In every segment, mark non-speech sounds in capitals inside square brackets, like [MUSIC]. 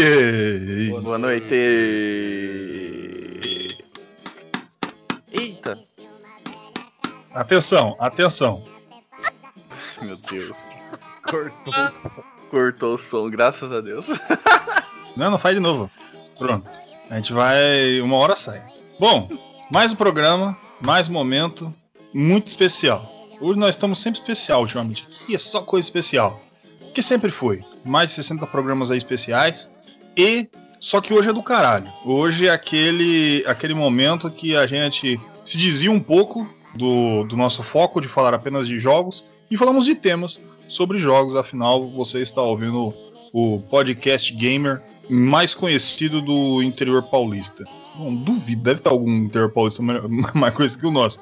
Noite! Boa noite! Eita! Atenção, atenção. [LAUGHS] Meu Deus. Cortou o som. Cortou o som, graças a Deus. [LAUGHS] Não, não faz de novo. Pronto. A gente vai. Uma hora sai. Bom, mais um programa, mais um momento muito especial. Hoje nós estamos sempre especial ultimamente. Aqui é só coisa especial. Que sempre foi. Mais de 60 programas aí especiais. E. Só que hoje é do caralho. Hoje é aquele, aquele momento que a gente se desvia um pouco do, do nosso foco de falar apenas de jogos e falamos de temas sobre jogos. Afinal, você está ouvindo o podcast gamer mais conhecido do interior paulista. Bom, duvido, deve estar algum interior paulista [LAUGHS] mais conhecido que o nosso.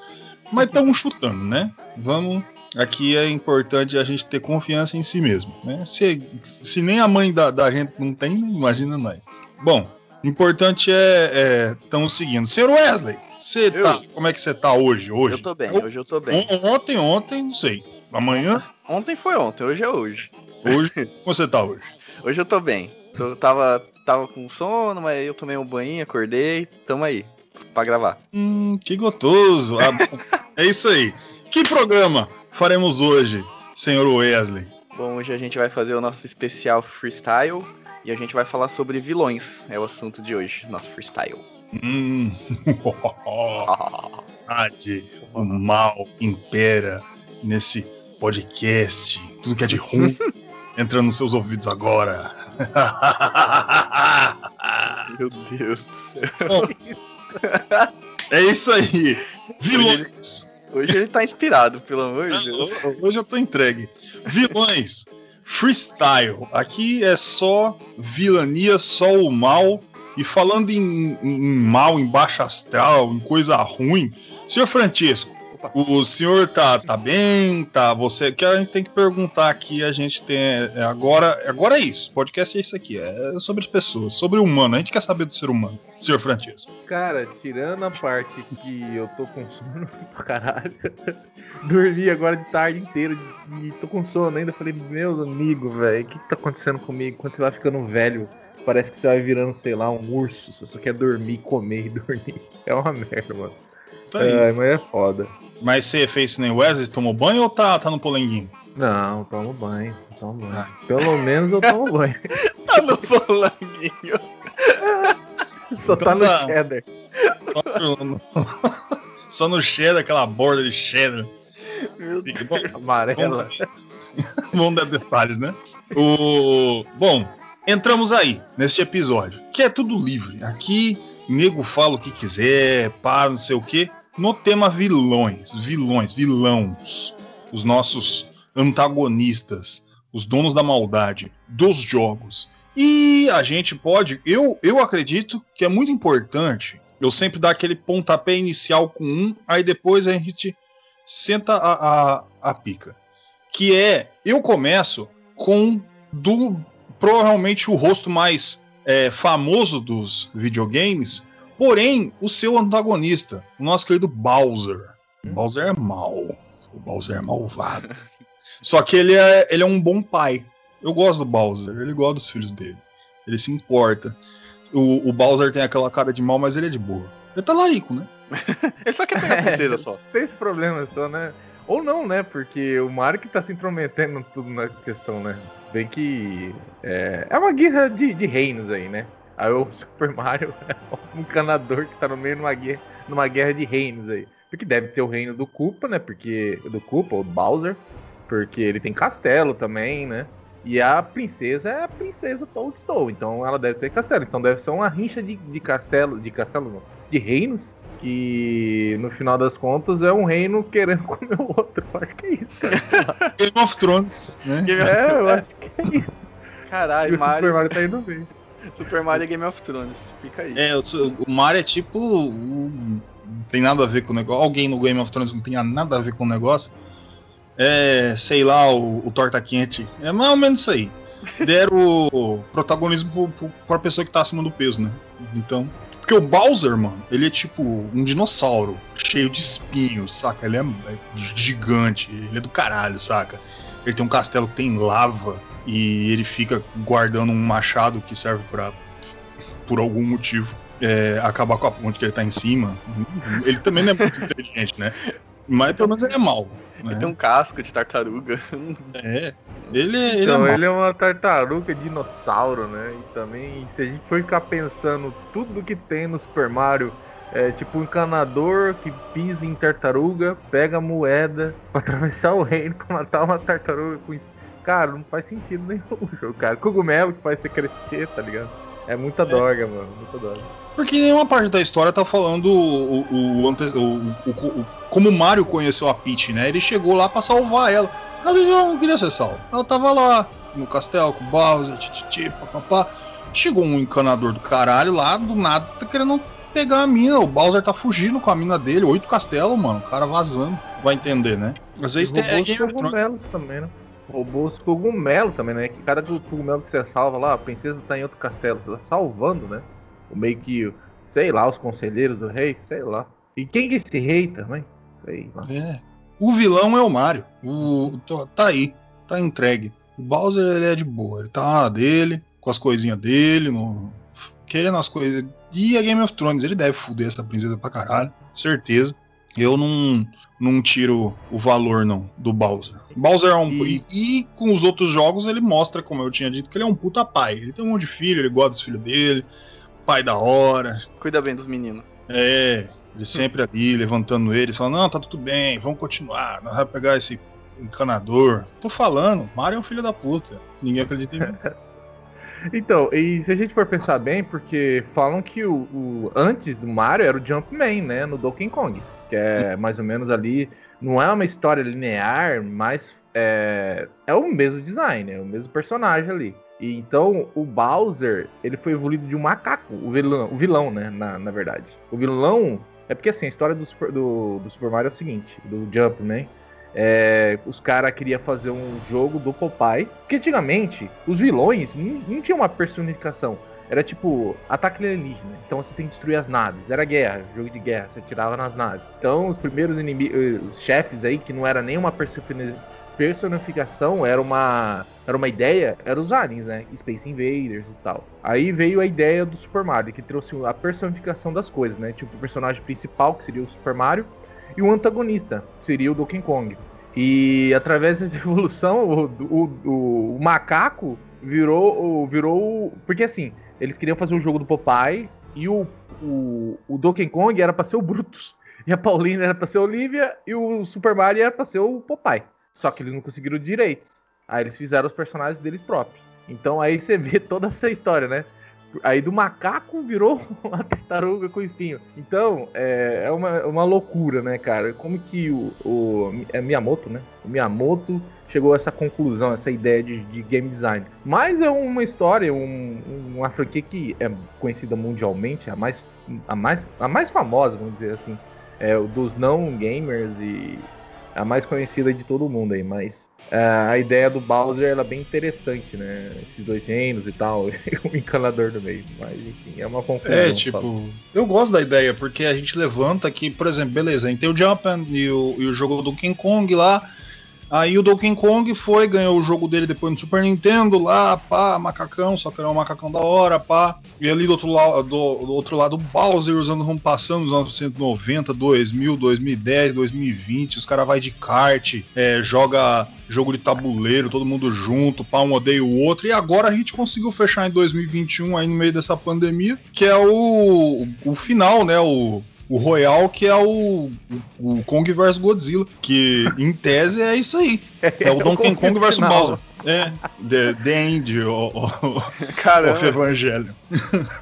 Mas estamos chutando, né? Vamos. Aqui é importante a gente ter confiança em si mesmo. Né? Se, se nem a mãe da, da gente não tem, imagina nós. Bom, importante é. é Estamos seguindo. Senhor Wesley, você Eu? tá. Como é que você tá hoje? hoje? Eu tô bem, hoje eu tô bem. On- Ontem, ontem, não sei. Amanhã? Ontem foi ontem, hoje é hoje. Hoje? [LAUGHS] Como você tá hoje? Hoje eu tô bem. Tô- tava, tava com sono, mas eu tomei um banho, acordei, tamo aí. Pra gravar. Hum, que gostoso. Ah, [LAUGHS] é isso aí. Que programa faremos hoje, senhor Wesley? Bom, hoje a gente vai fazer o nosso especial freestyle e a gente vai falar sobre vilões. É o assunto de hoje, nosso freestyle. Hum, [LAUGHS] verdade, o mal impera nesse podcast. Tudo que é de ruim [LAUGHS] entra nos seus ouvidos agora. [LAUGHS] Meu Deus. é isso aí. Vilões. Hoje ele tá inspirado, pelo amor de Deus. Hoje eu tô entregue. Vilões. Freestyle. Aqui é só vilania, só o mal. E falando em, em- em mal, em baixo astral, em coisa ruim, senhor Francisco, Opa. o senhor tá, tá bem? Tá? Você. Que a gente tem que perguntar aqui, a gente tem. é, agora, agora é isso. Podcast é isso aqui. É sobre as pessoas, sobre o humano. A gente quer saber do ser humano, senhor Francisco. Cara, tirando a parte que eu tô com sono [LAUGHS] pra caralho, [LAUGHS] dormi agora de tarde inteira e tô com sono ainda. Falei, meus amigos, velho, o que, que tá acontecendo comigo? Quando você vai ficando velho, parece que você vai virando, sei lá, um urso. Você só quer dormir, comer e [LAUGHS] dormir. É uma merda, mano. Tá. Ai, mas é foda. Mas você fez nem Wesley, tomou banho ou tá, tá no polenguinho? Não, tomo banho, tomo banho. Ah. Pelo menos eu tomo banho. [LAUGHS] Tá no polanguinho. [LAUGHS] Só tá no Então tá. cheddar. Só [LAUGHS] no, só no cheddar, aquela borda de cheddar. Meu Deus. Amarela. Vamos dar detalhes, né? O... Bom, entramos aí, neste episódio, que é tudo livre. Aqui, nego fala o que quiser, pá, não sei o que. No tema vilões, vilões, vilãos. Os nossos antagonistas, os donos da maldade dos jogos. E a gente pode, eu, eu acredito que é muito importante eu sempre dar aquele pontapé inicial com um, aí depois a gente senta a, a, a pica. Que é, eu começo com do provavelmente o rosto mais é, famoso dos videogames, porém o seu antagonista, o nosso querido Bowser. O Bowser é mau. O Bowser é malvado. Só que ele é, ele é um bom pai. Eu gosto do Bowser, ele gosta dos filhos dele. Ele se importa. O, o Bowser tem aquela cara de mal, mas ele é de boa. Ele tá larico, né? [LAUGHS] Ele só quer pegar a princesa só. [LAUGHS] Tem esse problema só, né? Ou não, né? Porque o Mario que tá se intrometendo tudo na questão, né? Bem que. É, é uma guerra de, de reinos aí, né? Aí o Super Mario é um encanador que tá no meio de uma guerra, numa guerra de reinos aí. Porque deve ter o reino do Koopa, né? Porque. Do Koopa, ou do Bowser. Porque ele tem castelo também, né? E a princesa é a princesa Toadstool, então ela deve ter castelo. Então deve ser uma rincha de, de castelo. De castelo não. De reinos. Que no final das contas é um reino querendo [LAUGHS] comer o outro. Eu acho que é isso, cara. Game of Thrones, né? é, eu acho que é isso. E Caralho, o Super Mario. Mario tá indo bem. Super Mario é Game of Thrones, fica aí. É, o, Mario é tipo. Não tem nada a ver com o negócio. Alguém no Game of Thrones não tem nada a ver com o negócio. É, sei lá, o, o Torta Quente. É mais ou menos isso aí. Deram o protagonismo pro, pra pessoa que tá acima do peso, né? Então. Porque o Bowser, mano, ele é tipo um dinossauro, cheio de espinhos, saca? Ele é, é gigante, ele é do caralho, saca? Ele tem um castelo que tem lava e ele fica guardando um machado que serve para por algum motivo, é, acabar com a ponte que ele tá em cima. Ele também não é muito [LAUGHS] inteligente, né? Mas pelo menos ele é mal. Né? Ele tem um casco de tartaruga. É. Ele, ele Então, é ele é uma tartaruga dinossauro, né? E também, se a gente for ficar pensando tudo que tem no Super Mario, é tipo um encanador que pisa em tartaruga, pega a moeda pra atravessar o reino pra matar uma tartaruga com. Cara, não faz sentido nenhum o jogo, cara. Cogumelo que faz você crescer, tá ligado? É muita droga, mano. Muita droga. Porque nenhuma parte da história tá falando o, o, o, o- o- o- como o Mario conheceu a Peach, né? Ele chegou lá pra salvar ela. Às vezes ela não queria ser salva. Ela tava lá no castelo com o Bowser, tititi, papapá. Chegou um encanador do caralho lá, do nada, tá querendo pegar a mina. O Bowser tá fugindo com a mina dele. Oito castelos, mano. O cara vazando. Vai entender, né? Às vezes E tem. É cogumelos também, né? Roubou os cogumelos também, né? Que cada cogumelo que você salva lá, a princesa tá em outro castelo, você tá salvando, né? O meio que, sei lá, os conselheiros do rei, sei lá. E quem que é esse rei também? Sei lá. É. O vilão é o Mario. O, tá- tá aí, tá entregue. O Bowser ele é de boa, ele tá na dele, com as coisinhas dele, no- querendo as coisas. E a Game of Thrones, ele deve foder essa princesa pra caralho, certeza. Eu não, não tiro o valor não do Bowser. Bowser é um E- e... com os outros jogos ele mostra, como eu tinha dito, que ele é um puta pai. Ele tem um monte de filho, ele gosta dos filhos dele, pai da hora, Cuida bem dos meninos. é, ele sempre ali levantando eles, falando: Não, tá tudo bem, vamos continuar, nós vamos pegar esse encanador. Tô falando, Mario é um filho da puta. Ninguém acredita em mim. [LAUGHS] Então, e se a gente for pensar bem, porque falam que o, o- antes do Mario era o Jumpman, né? No Donkey Kong. Que é mais ou menos ali. Não é uma história linear, mas é, é o mesmo design, é o mesmo personagem ali. E então o Bowser, ele foi evoluído de um macaco, o vilão, o vilão né? Na, na verdade. O vilão. É porque assim, a história do Super, do, do Super Mario é o seguinte, do Jumpman. É, os caras queriam fazer um jogo do Popeye. Porque antigamente, os vilões não, não tinham uma personificação. Era tipo, ataque alienígena. Então você tem que destruir as naves. Era guerra, jogo de guerra, você tirava nas naves. Então os primeiros inimigos, os chefes aí, que não era nenhuma personi- personificação, era uma, era uma ideia, eram os aliens, né? Space Invaders e tal. Aí veio a ideia do Super Mario, que trouxe a personificação das coisas, né? Tipo, o personagem principal, que seria o Super Mario, e o antagonista, seria o Donkey Kong. E através dessa [LAUGHS] evolução, o, o- o- macaco virou, virou. Porque assim, eles queriam fazer o jogo do Popeye e o, o, o Donkey Kong era pra ser o Brutus. [LAUGHS] E a Paulina era pra ser a Olivia e o Super Mario era pra ser o Popeye. Só que eles não conseguiram direitos. Aí eles fizeram os personagens deles próprios. Então aí você vê toda essa história, né? Aí do macaco virou [LAUGHS] uma tartaruga com espinho. Então, é, é uma, uma loucura, né, cara? Como que o, o é Miyamoto, né? O Miyamoto chegou a essa conclusão, essa ideia de, de game design. Mas é uma história, um- uma franquia que é conhecida mundialmente, a mais, a mais, a mais famosa, vamos dizer assim, é dos não gamers e a mais conhecida de todo mundo aí. Mas é, a ideia do Bowser ela é bem interessante, né? Esses dois reinos e tal, [LAUGHS] o encanador do meio. Mas enfim, é uma conclusão. É, tipo, eu gosto da ideia, porque a gente levanta aqui, por exemplo, beleza, tem o Jumpman e o, e o jogo do King Kong lá. Aí o Donkey Kong foi, ganhou o jogo dele depois no Super Nintendo lá, pá, macacão, só que era um macacão da hora, pá. E ali do outro lado, do, do outro lado o Bowser, anos vão passando, os anos 1990, 2000, 2010, 2020, os caras vai de kart, é, joga jogo de tabuleiro, todo mundo junto, pá, um odeia o outro. E agora a gente conseguiu fechar em 2021, aí no meio dessa pandemia, que é o, o final, né, o o Royal, que é o, o, o Kong vs Godzilla, que em tese é isso aí. É o Donkey Kong vs. Bowser. É, The, the End, o, o. Evangelho.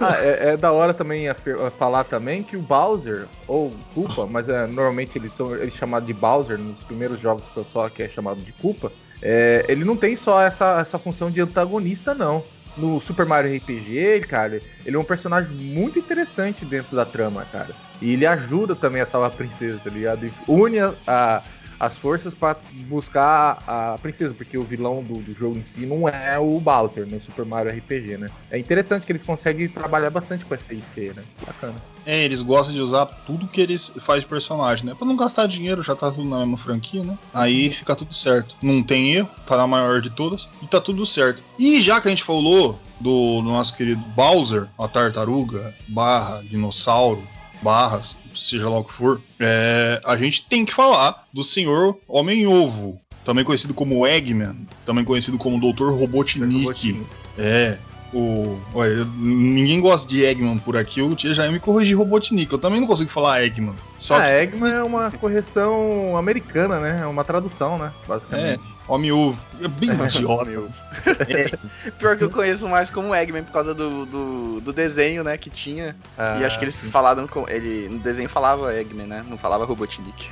Ah, é, é da hora também a- a falar também que o Bowser, ou Culpa, mas é, normalmente eles são eles chamados de Bowser, nos primeiros jogos só, só que é chamado de Culpa, é, ele não tem só essa, essa função de antagonista, não. No Super Mario RPG, cara, ele é um personagem muito interessante dentro da trama, cara. E ele ajuda também a salvar a princesa, tá ligado? E une a, a as forças para buscar a princesa, porque o vilão do, do, jogo em si não é o Bowser no Super Mario RPG, né? É interessante que eles conseguem trabalhar bastante com essa IP, né? Bacana. É, eles gostam de usar tudo que eles fazem de personagem, né? Pra não gastar dinheiro, já tá tudo na mesma franquia, né? Aí fica tudo certo. Não tem erro, tá na maior de todas e tá tudo certo. E já que a gente falou do, do nosso querido Bowser, a tartaruga, barra, dinossauro, barras, seja lá o que for, é, a gente tem que falar do senhor Homem-Ovo, também conhecido como Eggman, também conhecido como Dr. Robotnik. É, o, olha, ninguém gosta de Eggman por aqui, o tia já me corrigir Robotnik. Eu também não consigo falar Eggman. Só ah, que... Eggman é uma correção americana, né? É uma tradução, né? Basicamente. É. Homem ovo. É bem [LAUGHS] mais de homem ovo. É. Pior que eu conheço mais como Eggman por causa do, do, do desenho, né, que tinha. Ah, e acho que eles sim. falaram com. Ele, no desenho falava Eggman, né? Não falava Robotnik.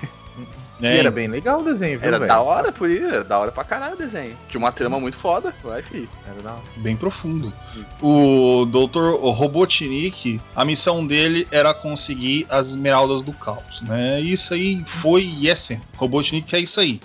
É. E era bem legal o desenho, viu, Era véio? da hora, por isso, era da hora pra caralho o desenho. Tinha uma trama muito foda, vai, fi. Era da hora. Bem profundo. O Dr. Robotnik, a missão dele era conseguir as esmeraldas do caos, né? Isso aí foi e é sempre. Robotnik é isso aí.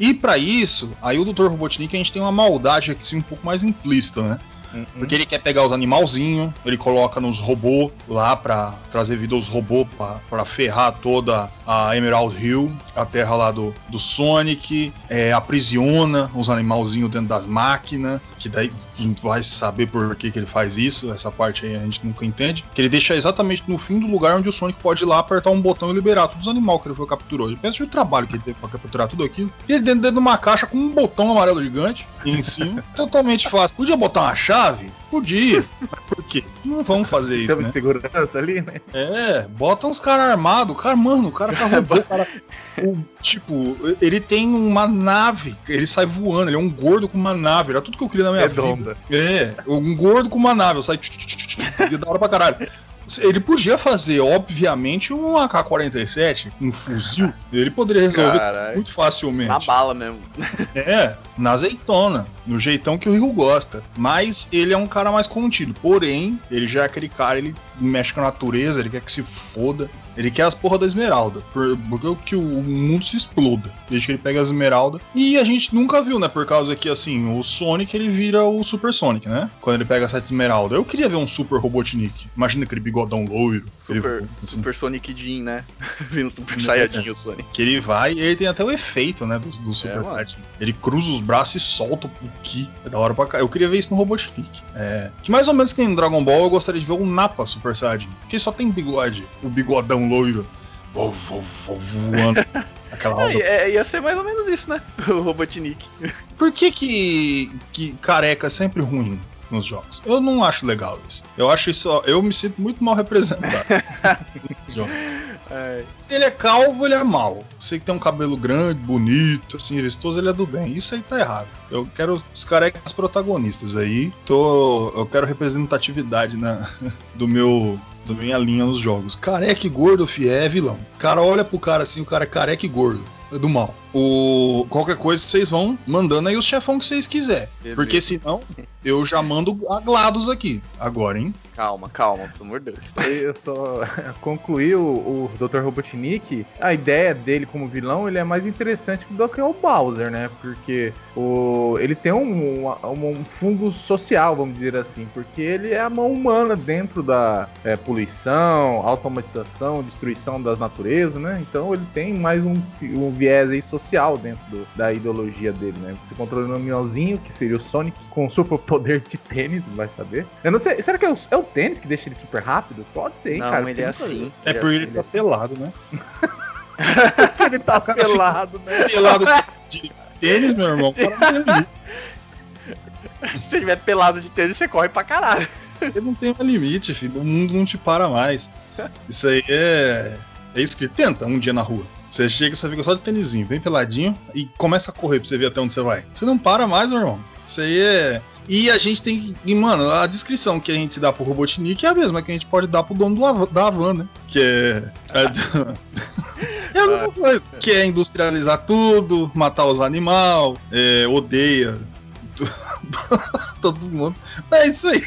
E para isso, aí o Dr. Robotnik a gente tem uma maldade aqui um pouco mais implícita, né? Uhum. Porque ele quer pegar os animalzinhos, ele coloca nos robôs lá pra trazer vida aos robôs pra, pra ferrar toda a Emerald Hill, a terra lá do, do Sonic, é, aprisiona os animalzinhos dentro das máquinas, que daí a gente vai saber por que, que ele faz isso, essa parte aí a gente nunca entende. Que ele deixa exatamente no fim do lugar onde o Sonic pode ir lá apertar um botão e liberar todos os animais que ele foi capturou. Ele pensa no trabalho que ele teve pra capturar tudo aquilo. E ele dentro, dentro de uma caixa com um botão amarelo gigante em cima, [LAUGHS] totalmente fácil. Podia botar uma chave? Podia. Por quê? Não vamos fazer isso, né? de segurança ali, né? É, bota uns caras armados. Cara, mano, o cara tá roubando. cara, [LAUGHS] o, tipo, ele tem uma nave. Ele sai voando. Ele é um gordo com uma nave. Era tudo que eu queria na minha Redonda. vida. É, um gordo com uma nave. Eu saio. [LAUGHS] Da hora pra caralho. Ele podia fazer, obviamente, um AK-47, um fuzil. Ele poderia resolver Carai, muito facilmente. Na bala mesmo. É, na azeitona, no jeitão que o Rio gosta. Mas ele é um cara mais contido. Porém, ele já é aquele cara, ele mexe com a natureza, ele quer que se foda. Ele quer as porra da esmeralda. Porque que o mundo se exploda. Desde que ele pega as esmeralda. E a gente nunca viu, né? Por causa que, assim, o Sonic ele vira o Super Sonic, né? Quando ele pega a sete esmeralda. Eu queria ver um Super Robotnik. Imagina aquele bigodão loiro. Super, ele, assim. super Sonic Jean, né? [LAUGHS] Vindo Super é, Saiyajin o Sonic. Que ele vai e ele tem até o efeito, né? Do, do Super é, Saiyajin. Ele cruza os braços e solta o Ki. É da hora pra cá. Eu queria ver isso no Robotnik. É, que mais ou menos que nem no Dragon Ball eu gostaria de ver o Napa Super Saiyajin. Que só tem bigode. O bigodão loiro. Vou, vou, vou voando. [LAUGHS] Aquela é, é, ia ser mais ou menos isso, né? [LAUGHS] O Robotnik. Por que, que, que careca é sempre ruim? Nos jogos. Eu não acho legal isso. Eu acho isso. Eu me sinto muito mal representado [LAUGHS] nos jogos. É. Se ele é calvo, ele é mal. Se ele tem um cabelo grande, bonito, assim, vistoso, ele é do bem. Isso aí tá errado. Eu quero os carecas protagonistas aí. Tô, eu quero representatividade na, [LAUGHS] do meu da minha linha nos jogos. Careca e gordo, fi, é vilão. O cara olha pro cara assim, o cara é careca e gordo. É do mal. O, qualquer coisa vocês vão mandando aí os chefão que vocês quiserem. Porque senão eu já mando a GLaDOS aqui. Agora, hein? Calma, calma, pelo amor de Deus. Eu só [LAUGHS] concluí o, o Dr. Robotnik. A ideia dele como vilão ele é mais interessante do que o Bowser, né? Porque o, ele tem um, um, um fundo social, vamos dizer assim. Porque ele é a mão humana dentro da é, poluição, automatização, destruição das naturezas, né? Então ele tem mais um, um viés aí social dentro do, da ideologia dele, né? Você controla um animalzinho, que seria o Sonic, com super poder de tênis, vai saber. Eu não sei, será que é o, é o tênis que deixa ele super rápido? Pode ser, hein, não, cara? ele é assim. É porque ele, ele tá é assim. pelado, né? [LAUGHS] ele tá pelado, né? [LAUGHS] Pelado de tênis, meu irmão. [LAUGHS] Se tiver pelado de tênis, você corre pra caralho. Ele não tem um limite, filho. O mundo não te para mais. Isso aí é. É isso que tenta um dia na rua. Você chega, você fica só de tênisinho, bem peladinho, e começa a correr pra você ver até onde você vai. Você não para mais, meu irmão. Isso aí é. E a gente tem que. Mano, a descrição que a gente dá pro Robotnik é a mesma que a gente pode dar pro dono do, da Havan, né? Que é. É, [LAUGHS] é a mesma coisa. Que é industrializar tudo, matar os animais, é, odeia. [LAUGHS] todo mundo. É isso aí.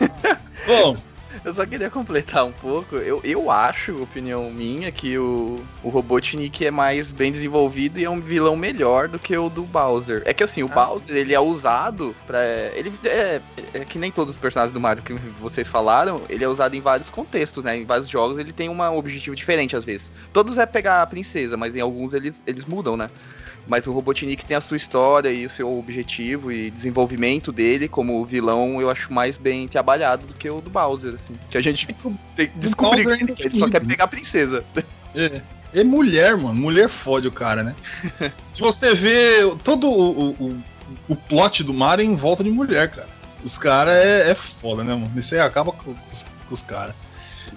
[LAUGHS] Bom, eu só queria completar um pouco. Eu, eu acho, opinião minha, que o, o Robotnik é mais bem desenvolvido e é um vilão melhor do que o do Bowser. É que assim, o ah. Bowser ele é usado para Ele é, é, que nem todos os personagens do Mario que vocês falaram, ele é usado em vários contextos, né? Em vários jogos ele tem um objetivo diferente às vezes. Todos é pegar a princesa, mas em alguns eles, eles mudam, né? Mas o Robotnik tem a sua história e o seu objetivo e desenvolvimento dele como vilão, eu acho mais bem trabalhado do que o do Bowser, assim. Que a gente tem que descobrir que ele só quer pegar a princesa. [LAUGHS] É. É mulher, mano. Mulher fode o cara, né? [LAUGHS] Se você vê todo o, o, o plot do Mario é em volta de mulher, cara. Os caras é, é foda, né, mano? Isso aí acaba com, com os, os caras.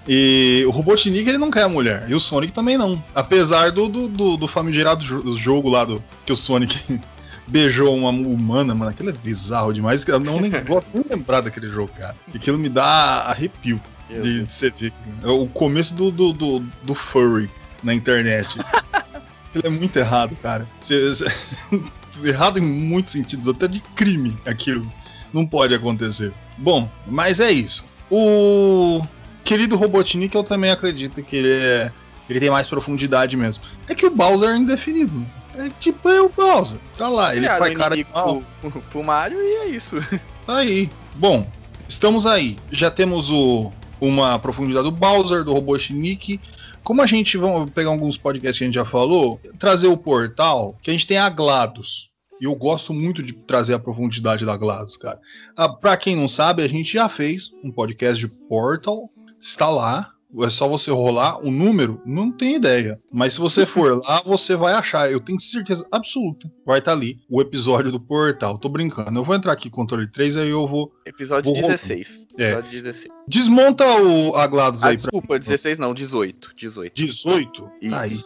E o Robotnik ele não quer a mulher. E o Sonic também não. Apesar do, do, do, do famigerado jogo lá do que o Sonic [LAUGHS] beijou uma humana, mano. Aquilo é bizarro demais. Eu não nem gosto [LAUGHS] de lembrar daquele jogo, cara. Aquilo me dá arrepio de, de você ver. É o começo do, do, do, do furry na internet. [LAUGHS] Aquilo é muito errado, cara. Você, você, errado em muitos sentidos, até de crime aquilo. Não pode acontecer. Bom, mas é isso. O querido Robotnik, eu também acredito que ele é. Ele tem mais profundidade mesmo. É que o Bowser é indefinido. É tipo é o Bowser. Tá lá, ele faz cara de mal. Pro, pro Mario e é isso. [LAUGHS] Tá aí. Bom, estamos aí. Já temos o, uma profundidade do Bowser, do Robotnik. Como a gente, vamos pegar alguns podcasts que a gente já falou, trazer o portal, que a gente tem a GLaDOS. E eu gosto muito de trazer a profundidade da GLaDOS, cara. Ah, pra quem não sabe, a gente já fez um podcast de Portal, está lá. É só você rolar o número, não tem ideia. Mas se você for [LAUGHS] lá, você vai achar. Eu tenho certeza absoluta. Vai estar tá ali o episódio do portal. Tô brincando. Eu vou entrar aqui controle 3, aí eu vou. Episódio vou 16. É. Episódio 16. Desmonta o a GLaDOS ah, aí desculpa, pra... 16 não, 18. 18. 18? Isso. Aí.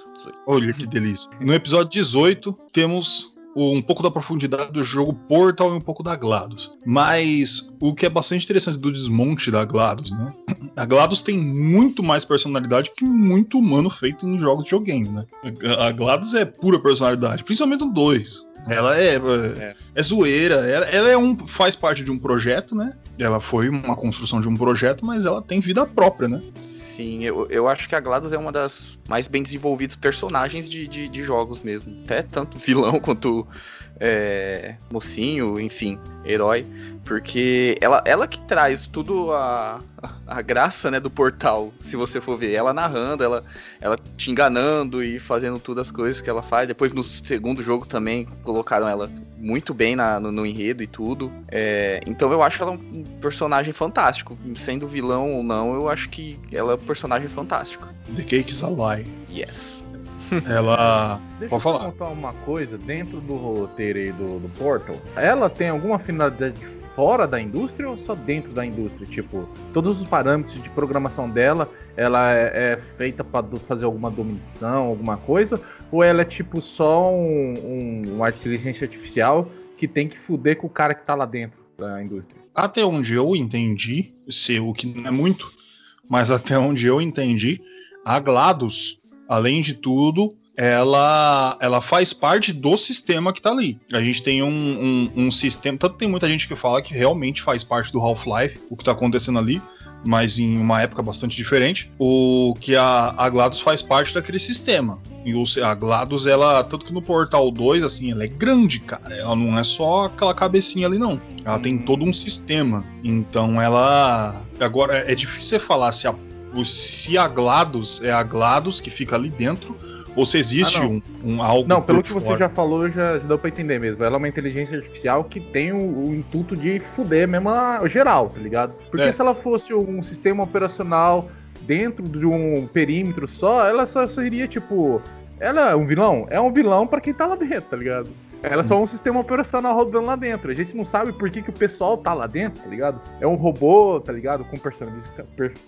Olha que delícia. No episódio 18, temos um pouco da profundidade do jogo Portal e um pouco da GLaDOS. Mas o que é bastante interessante do desmonte da GLaDOS, né? A GLaDOS tem muito mais personalidade que muito humano feito em jogos de videogame, né? A GLaDOS é pura personalidade, principalmente no 2. Ela é, é, é zoeira, ela, ela, é um, faz parte de um projeto, né? Ela foi uma construção de um projeto, mas ela tem vida própria, né? Sim, eu, eu acho que a GLaDOS é uma das mais bem desenvolvidas personagens de, de, de jogos mesmo. Até tanto vilão [LAUGHS] quanto é, mocinho, enfim, herói. Porque ela, ela que traz tudo a, a graça né, do portal, se você for ver. Ela narrando, ela, ela te enganando e fazendo todas as coisas que ela faz. Depois no segundo jogo também colocaram ela muito bem na, no, no, enredo e tudo. É, então eu acho ela um personagem fantástico. Sendo vilão ou não, eu acho que ela é um personagem fantástico. The Cake is a Lie. Yes. [LAUGHS] Ela. Deixa Pode falar. eu contar uma coisa dentro do roteiro aí do, do Portal. Ela tem alguma finalidade fora da indústria ou só dentro da indústria? Tipo, todos os parâmetros de programação dela, ela é, é feita para fazer alguma dominação, alguma coisa? Ou ela é tipo só um, um, uma inteligência artificial que tem que fuder com o cara que tá lá dentro da indústria? Até onde eu entendi, se o que não é muito, mas até onde eu entendi, a GLaDOS, além de tudo, ela, ela faz parte do sistema que tá ali. A gente tem um, um, um sistema. Tanto tem muita gente que fala que realmente faz parte do Half-Life, o que tá acontecendo ali mas em uma época bastante diferente, o que a, a GLaDOS faz parte daquele sistema. E o, a GLaDOS, ela, tanto que no Portal 2, assim, ela é grande, cara. Ela não é só aquela cabecinha ali, não. Ela tem todo um sistema. Então ela. Agora, é difícil você falar se a, se a GLaDOS é a GLaDOS que fica ali dentro ou se existe ah, um, um, algo. Não, pelo que fora. você já falou, já, já deu pra entender mesmo. Ela é uma inteligência artificial que tem o, o intuito de fuder mesmo a, geral, tá ligado? Porque é. se ela fosse um sistema operacional dentro de um perímetro só, ela só seria tipo. Ela é um vilão? É um vilão para quem tá lá dentro, tá ligado? Ela é só um sistema operacional rodando lá dentro. A gente não sabe por que, que o pessoal tá lá dentro, tá ligado? É um robô, tá ligado? Com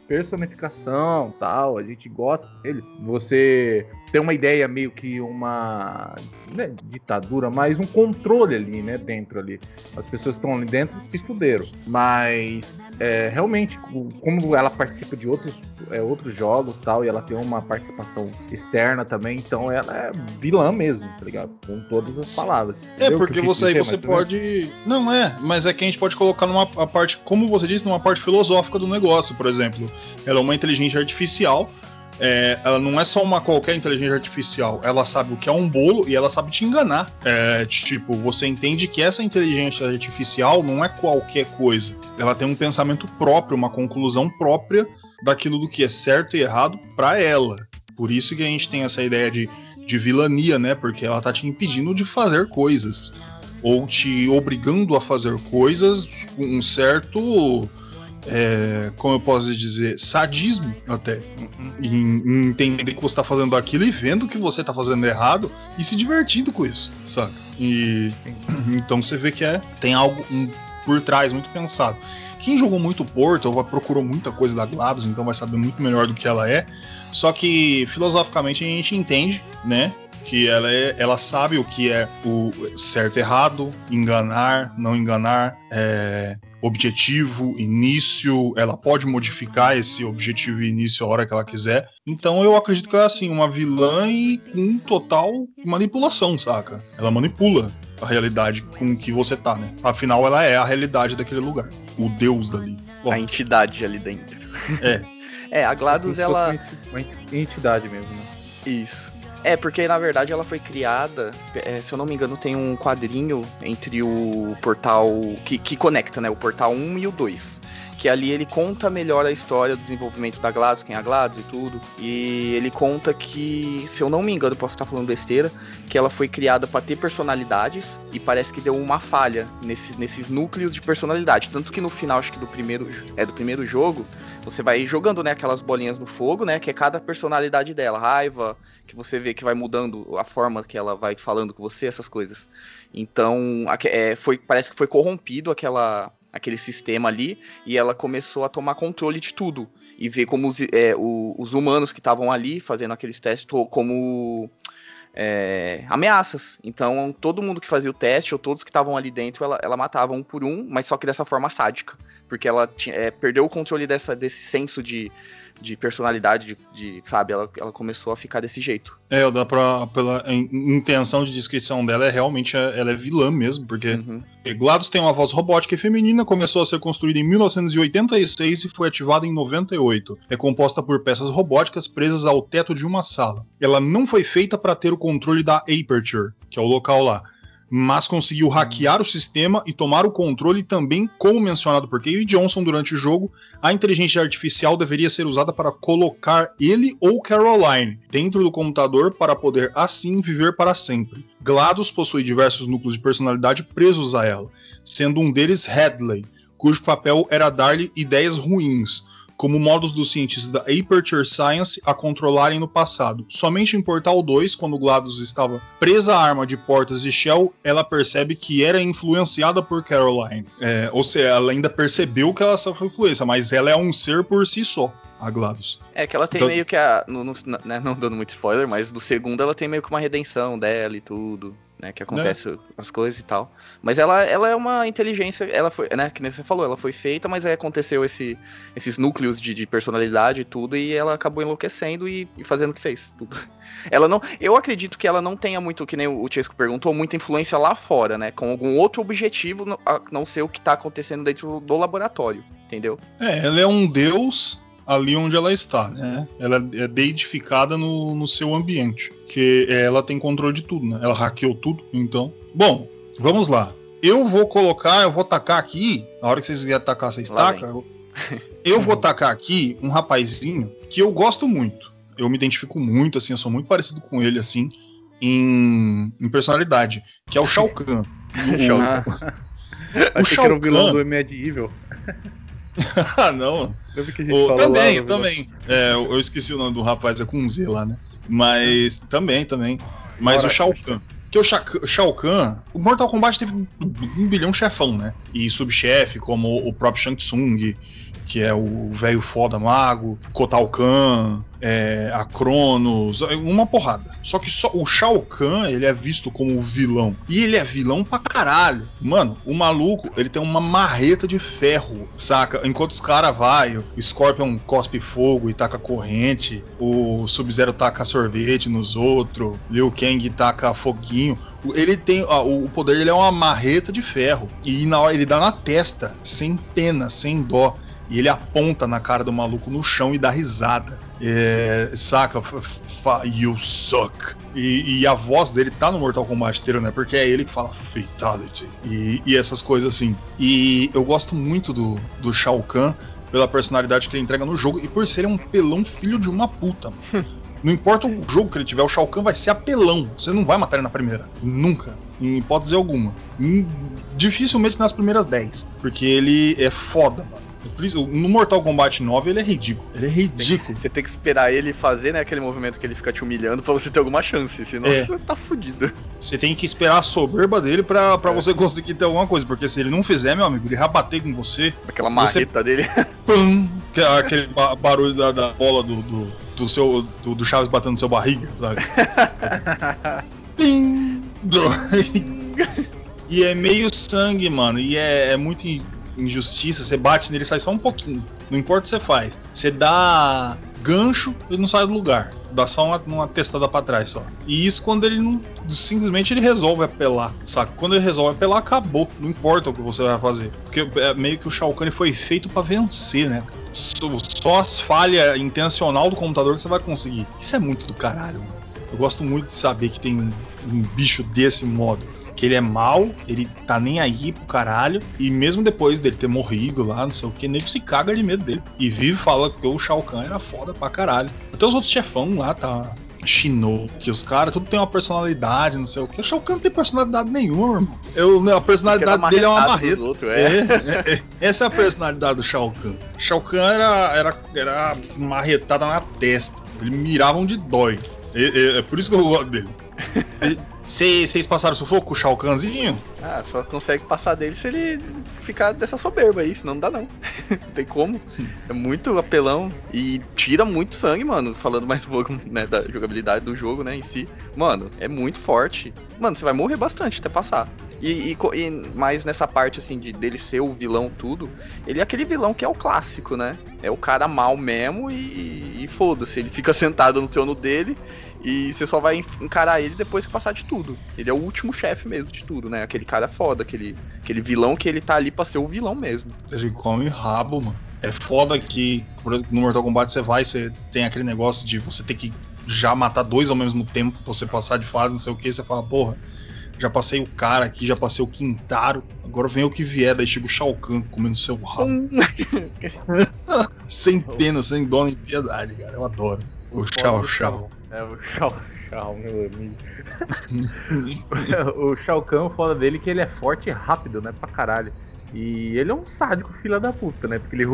personificação tal. A gente gosta dele. Você tem uma ideia meio que uma né, ditadura, mas um controle ali, né? Dentro ali. As pessoas que estão ali dentro se fuderam. Mas é, realmente, como ela participa de outros, é, outros jogos tal, e ela tem uma participação externa também, então ela é vilã mesmo, tá ligado? Com todas as palavras. É, Entendeu porque você aí você pode. Não é, mas é que a gente pode colocar numa parte, como você disse, numa parte filosófica do negócio, por exemplo. Ela é uma inteligência artificial. É, ela não é só uma qualquer inteligência artificial. Ela sabe o que é um bolo e ela sabe te enganar. É, tipo, você entende que essa inteligência artificial não é qualquer coisa. Ela tem um pensamento próprio, uma conclusão própria daquilo do que é certo e errado para ela. Por isso que a gente tem essa ideia de, de vilania, né? Porque ela tá te impedindo de fazer coisas. Ou te obrigando a fazer coisas com um certo. É, como eu posso dizer? Sadismo até. Em, em entender que você tá fazendo aquilo e vendo que você tá fazendo errado e se divertindo com isso, saca? E então você vê que é, tem algo um, por trás muito pensado. Quem jogou muito Portal vai- procurou muita coisa da GLaDOS, então vai saber muito melhor do que ela é. Só que filosoficamente a gente entende, né? Que ela, é, ela sabe o que é o certo e errado, enganar, não enganar, é, objetivo, início. Ela pode modificar esse objetivo e início a hora que ela quiser. Então eu acredito que ela é assim, uma vilã e com total manipulação, saca? Ela manipula a realidade com que você tá, né? Afinal, ela é a realidade daquele lugar. O deus dali. Bom, A entidade ali dentro. É. [LAUGHS] É, a GLaDOS, ela. uma entidade mesmo, né? Isso. É, porque na verdade ela foi criada, é, se eu não me engano, tem um quadrinho entre o portal que, que conecta, né? O portal 1 e o 2. Que ali ele conta melhor a história do desenvolvimento da GLaDOS, quem é a GLaDOS e tudo. E ele conta que, se eu não me engano, posso estar falando besteira, que ela foi criada para ter personalidades e parece que deu uma falha nesses, nesses núcleos de personalidade. Tanto que no final, acho que do primeiro, é, do primeiro jogo, você vai jogando, né, aquelas bolinhas no fogo, né, que é cada personalidade dela, raiva, que você vê que vai mudando a forma que ela vai falando com você, essas coisas. Então, é, foi, parece que foi corrompido aquela, aquele sistema ali e ela começou a tomar controle de tudo e ver como os, é, o- os humanos que estavam ali fazendo aqueles testes como é, ameaças. Então, todo mundo que fazia o teste, ou todos que estavam ali dentro, ela, ela matava um por um, mas só que dessa forma sádica. Porque ela tinha- é, perdeu o controle dessa, desse senso de, de personalidade, de, de, sabe? Ela, ela começou a ficar desse jeito. É, dá pra, pela in- intenção de descrição dela, é realmente é- ela é vilã mesmo, porque Uhum. GLaDOS tem uma voz robótica e feminina, começou a ser construída em 1986 e foi ativada em 98. É composta por peças robóticas presas ao teto de uma sala. Ela não foi feita para ter o controle da Aperture, que é o local lá, mas conseguiu hackear o sistema e tomar o controle também, como mencionado por Cave Johnson durante o jogo, a inteligência artificial deveria ser usada para colocar ele ou Caroline dentro do computador para poder assim viver para sempre. GLaDOS possui diversos núcleos de personalidade presos a ela, sendo um deles Hadley, cujo papel era dar-lhe ideias ruins, como modos dos cientistas da Aperture Science a controlarem no passado. Somente em Portal 2, quando GLaDOS estava presa à arma de portas de Shell, ela percebe que era influenciada por Caroline. É, ou seja, ela ainda percebeu que ela sofreu influência, mas ela é um ser por si só, a GLaDOS. É que ela tem Então- meio que a. no- no- né, não dando muito spoiler, mas do segundo ela tem meio que uma redenção dela e tudo. Né, que acontece as coisas e tal. Mas ela, ela é uma inteligência, ela foi, né, que nem você falou, ela foi feita, mas aí aconteceu esse, esses núcleos de, de personalidade e tudo, e ela acabou enlouquecendo e, e fazendo o que fez. Tudo. [LAUGHS] Ela não. Eu acredito que ela não tenha muito, que nem o Chesco perguntou, muita influência lá fora, né? Com algum outro objetivo, a não ser o que tá acontecendo dentro do laboratório. Entendeu? É, ela é um deus ali onde ela está, né? Ela é deidificada no, no seu ambiente, que ela tem controle de tudo, né? Ela hackeou tudo, então. Bom, vamos lá. Eu vou colocar, eu vou tacar aqui, na hora que vocês quiserem tacar, vocês Lá tacam. Eu vou tacar aqui um rapazinho que eu gosto muito. Eu me identifico muito, assim, eu sou muito parecido com ele, assim, em, em personalidade, que é o Shao Kahn. [LAUGHS] O- Shao O o Shao vilão Kahn- do Medieval. [LAUGHS] [LAUGHS] ah, não. Lembra que a gente O- falou também, lá também. É, eu esqueci o nome do rapaz, é com Z lá, né? Mas também, também. Mas Ora, o Shao Kahn. Que o Sha- Shao Kahn, o Mortal Kombat teve um bilhão chefão, né? E subchefe, como o próprio Shang Tsung, que é o velho foda mago, Kotal Kahn, é, a Cronos, uma porrada. Só que só o Shao Kahn, ele é visto como o vilão. E ele é vilão pra caralho. Mano, o maluco, ele tem uma marreta de ferro, saca? Enquanto os caras vai, o Scorpion cospe fogo e taca corrente, o Sub-Zero taca sorvete nos outros, Liu Kang taca foguinho. Ele tem. ó, o poder dele é uma marreta de ferro. E na hora ele dá na testa, sem pena, sem dó. E ele aponta na cara do maluco no chão e dá risada. É, saca? You suck. E, e a voz dele tá no Mortal Kombat inteiro, né? Porque é ele que fala Fatality. E, e essas coisas assim. E eu gosto muito do, do Shao Kahn pela personalidade que ele entrega no jogo e por ser um pelão filho de uma puta. [LAUGHS] Não importa o jogo que ele tiver, o Shao Kahn vai ser apelão. Você não vai matar ele na primeira. Nunca. Em hipótese alguma. Hum, Dificilmente nas primeiras 10. Porque ele é foda, mano. No Mortal Kombat 9 ele é ridículo. Ele é ridículo. Você tem que esperar ele fazer, né, aquele movimento que ele fica te humilhando pra você ter alguma chance. Senão É. você tá fudido. Você tem que esperar a soberba dele pra, pra você conseguir ter alguma coisa. Porque se ele não fizer, meu amigo, ele vai bater com você. Aquela Você- marreta dele. [LAUGHS] Pum! Que é Aquele ba- barulho da, da bola do, do, do seu, do, do Chaves batendo no seu barriga, sabe? [LAUGHS] Pim! e é meio sangue, mano. E é, é muito injustiça. Você bate nele sai só um pouquinho. Não importa o que você faz. Você dá gancho e não sai do lugar. Dá só uma, uma testada pra trás só. E isso quando ele não. Simplesmente ele resolve apelar, saca? Quando ele resolve apelar, acabou. Não importa o que você vai fazer. Porque é meio que o Shao Kahn ele foi feito pra vencer, né? Só, só as falhas intencional do computador que você vai conseguir. Isso é muito do caralho, mano. Eu gosto muito de saber que tem um, um bicho desse modo. Que ele é mal, ele tá nem aí pro caralho. E mesmo depois dele ter morrido lá, não sei o que, nego se caga de medo dele. E vive fala que o Shao Kahn era foda pra caralho. Até os outros chefão lá, tá. Shinou, que os caras tudo tem uma personalidade, não sei o que. O Shao Kahn não tem personalidade nenhuma, irmão. Eu, a personalidade dele é uma marreta. outros, É, é. [LAUGHS] é, é. essa é a personalidade do Shao Kahn. Shao Kahn era, era, era marretada na testa. Ele miravam de dói. É por isso que eu gosto dele. [LAUGHS] Vocês passaram sufoco Shao Kahnzinho? Ah, só consegue passar dele se ele ficar dessa soberba aí, senão não dá não. [LAUGHS] não tem como. É muito apelão e tira muito sangue, mano. Falando mais um pouco né, da jogabilidade do jogo, né, em si. Mano, é muito forte. Mano, você vai morrer bastante até passar. E, e, e mais nessa parte, assim, de dele ser o vilão tudo, ele é aquele vilão que é o clássico, né? É o cara mal mesmo e, e foda-se. Ele fica [LAUGHS] sentado no trono dele e você só vai en- encarar ele depois que passar de tudo. Ele é o último chefe mesmo de tudo, né? Aquele cara foda, aquele, aquele vilão que ele tá ali pra ser o vilão mesmo. Ele come rabo, mano. É foda que, no Mortal Kombat você vai, você tem aquele negócio de você ter que já matar dois ao mesmo tempo pra você passar de fase, não sei o que. Você fala, porra, já passei o cara aqui, já passei o Quintaro, agora vem o que vier, daí chega o Shao Kahn comendo seu rabo. [LAUGHS] sem pena, sem dó nem piedade, cara. Eu adoro. O Shao Shao. É o Shao Shao, meu amigo. [LAUGHS] o Shao Kahn, o foda dele é que ele é forte e rápido, né? Pra caralho. E ele é um sádico filha da puta, né? Porque ele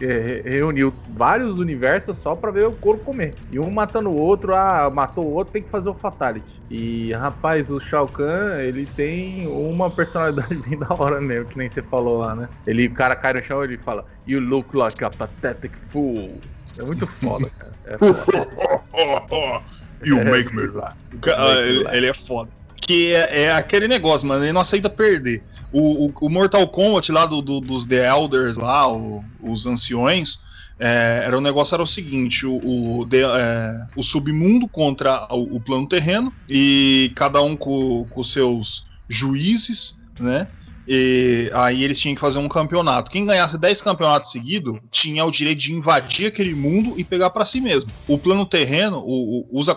é, reuniu vários universos só pra ver o corpo comer. E um matando o outro, ah, matou o outro, tem que fazer o Fatality. E, rapaz, o Shao Kahn, ele tem uma personalidade [LAUGHS] bem da hora mesmo, que nem você falou lá, né? Ele, o cara cai no chão e ele fala, You look like a pathetic fool. É muito foda, cara. É foda. [LAUGHS] you make me laugh. Cara, ele, ele é foda. Que é, é aquele negócio, mano. Ele não aceita perder. O, o, o Mortal Kombat lá do, do- dos The Elders, lá, o- os anciões, é, era o negócio era o seguinte: o, o, The- é, o submundo contra o, o plano terreno, e cada um com, com seus juízes, né? E aí eles tinham que fazer um campeonato. Quem ganhasse 10 campeonatos seguidos tinha o direito de invadir aquele mundo e pegar pra si mesmo. O plano terreno, o- o- os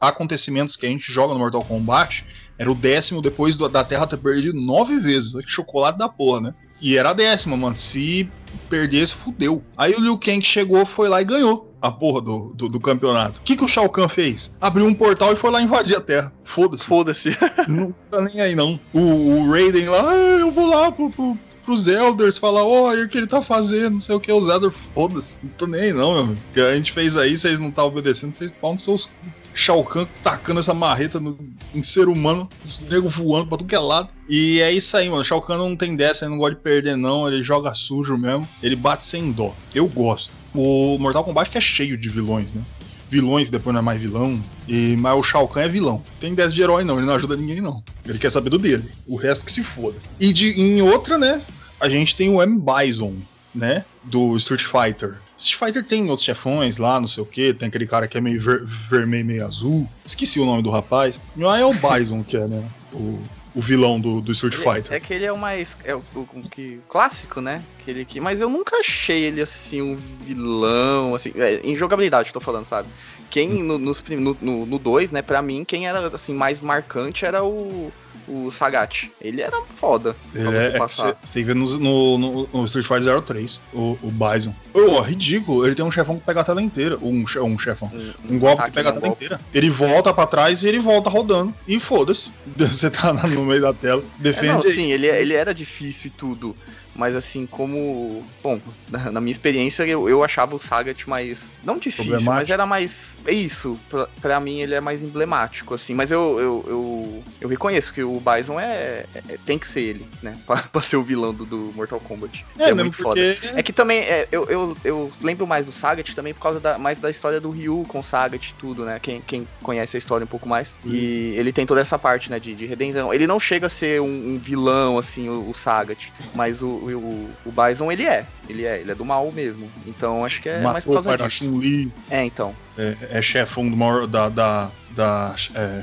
acontecimentos que a gente joga no Mortal Kombat, era o décimo depois do- da Terra ter perdido nove vezes. Olha que chocolate da porra, né? E era a décima, mano. Se perdesse, fudeu. Aí o Liu Kang chegou, foi lá e ganhou a porra do, do, do campeonato. O que, que o Shao Kahn fez? Abriu um portal e foi lá invadir a Terra. Foda-se. Foda-se. [LAUGHS] Não tá nem aí, não. O, o Raiden lá, ah, eu vou lá pro, pro, pros Elders falar, olha o que ele tá fazendo, não sei o que, os Elders, foda-se. Não tô nem aí, não, meu amigo. O que a gente fez aí, vocês não tá obedecendo, vocês pau nos seus. cu. Shao Kahn tacando essa marreta no, em ser humano, os negros voando pra tudo que é lado. E é isso aí, mano. Shao Kahn não tem dessa, ele não gosta de perder, não. Ele joga sujo mesmo. Ele bate sem dó. Eu gosto. O Mortal Kombat que é cheio de vilões, né? vilões, depois não é mais vilão. E, mas o Shao Kahn é vilão. Tem 10 de herói, não, ele não ajuda ninguém, não. Ele quer saber do dele. O resto que se foda. E de, em outra, né? A gente tem o M. Bison, né? Do Street Fighter. Street Fighter tem outros chefões lá, não sei o que. Tem aquele cara que é meio ver, vermelho, meio azul. Esqueci o nome do rapaz. Não é o Bison que é, né? O, o vilão do, do Street Fighter. É, é que ele é o mais. É o, o, o que, clássico, né? Aquele que, mas eu nunca achei ele assim um vilão, assim. É, em jogabilidade, tô falando, sabe? Quem no 2, no, no, no dois, né, pra mim, quem era assim mais marcante era o o Sagat. Ele era foda. Ele é, é você tem que ver no, no, no, Street Fighter 03, o, o Bison. Oh, ridículo, ele tem um chefão que pega a tela inteira. Um, um chefão. Um, um golpe que pega a tela golpe. inteira. Ele volta para trás e ele volta rodando. E foda-se. [LAUGHS] Você tá no meio da tela. Defende. É, não, sim, ele, ele era difícil e tudo. Mas assim, como. Bom, na, [LAUGHS] na minha experiência, eu, eu achava o Sagat mais. Não difícil, mas era mais. É isso. Pra, pra, mim ele é mais emblemático, assim. Mas eu, eu, eu, eu reconheço que o Bison é, é, tem que ser ele, né? [LAUGHS] Pra, pra ser o vilão do, do Mortal Kombat. É, é muito porque... foda. É que também. É, eu, eu, eu lembro mais do Sagat também por causa da, mais da história do Ryu com o Sagat e tudo, né? Quem, quem conhece a história um pouco mais. Hum. E ele tem toda essa parte, né? De, de redenção. Ele não chega a ser um, um vilão, assim, o, o Sagat. Mas o, o, o Bison ele é. Ele é, ele é do mal mesmo. Então acho que é Matou mais por causa disso. É, então. É, é chefão do maior, da, da, da é,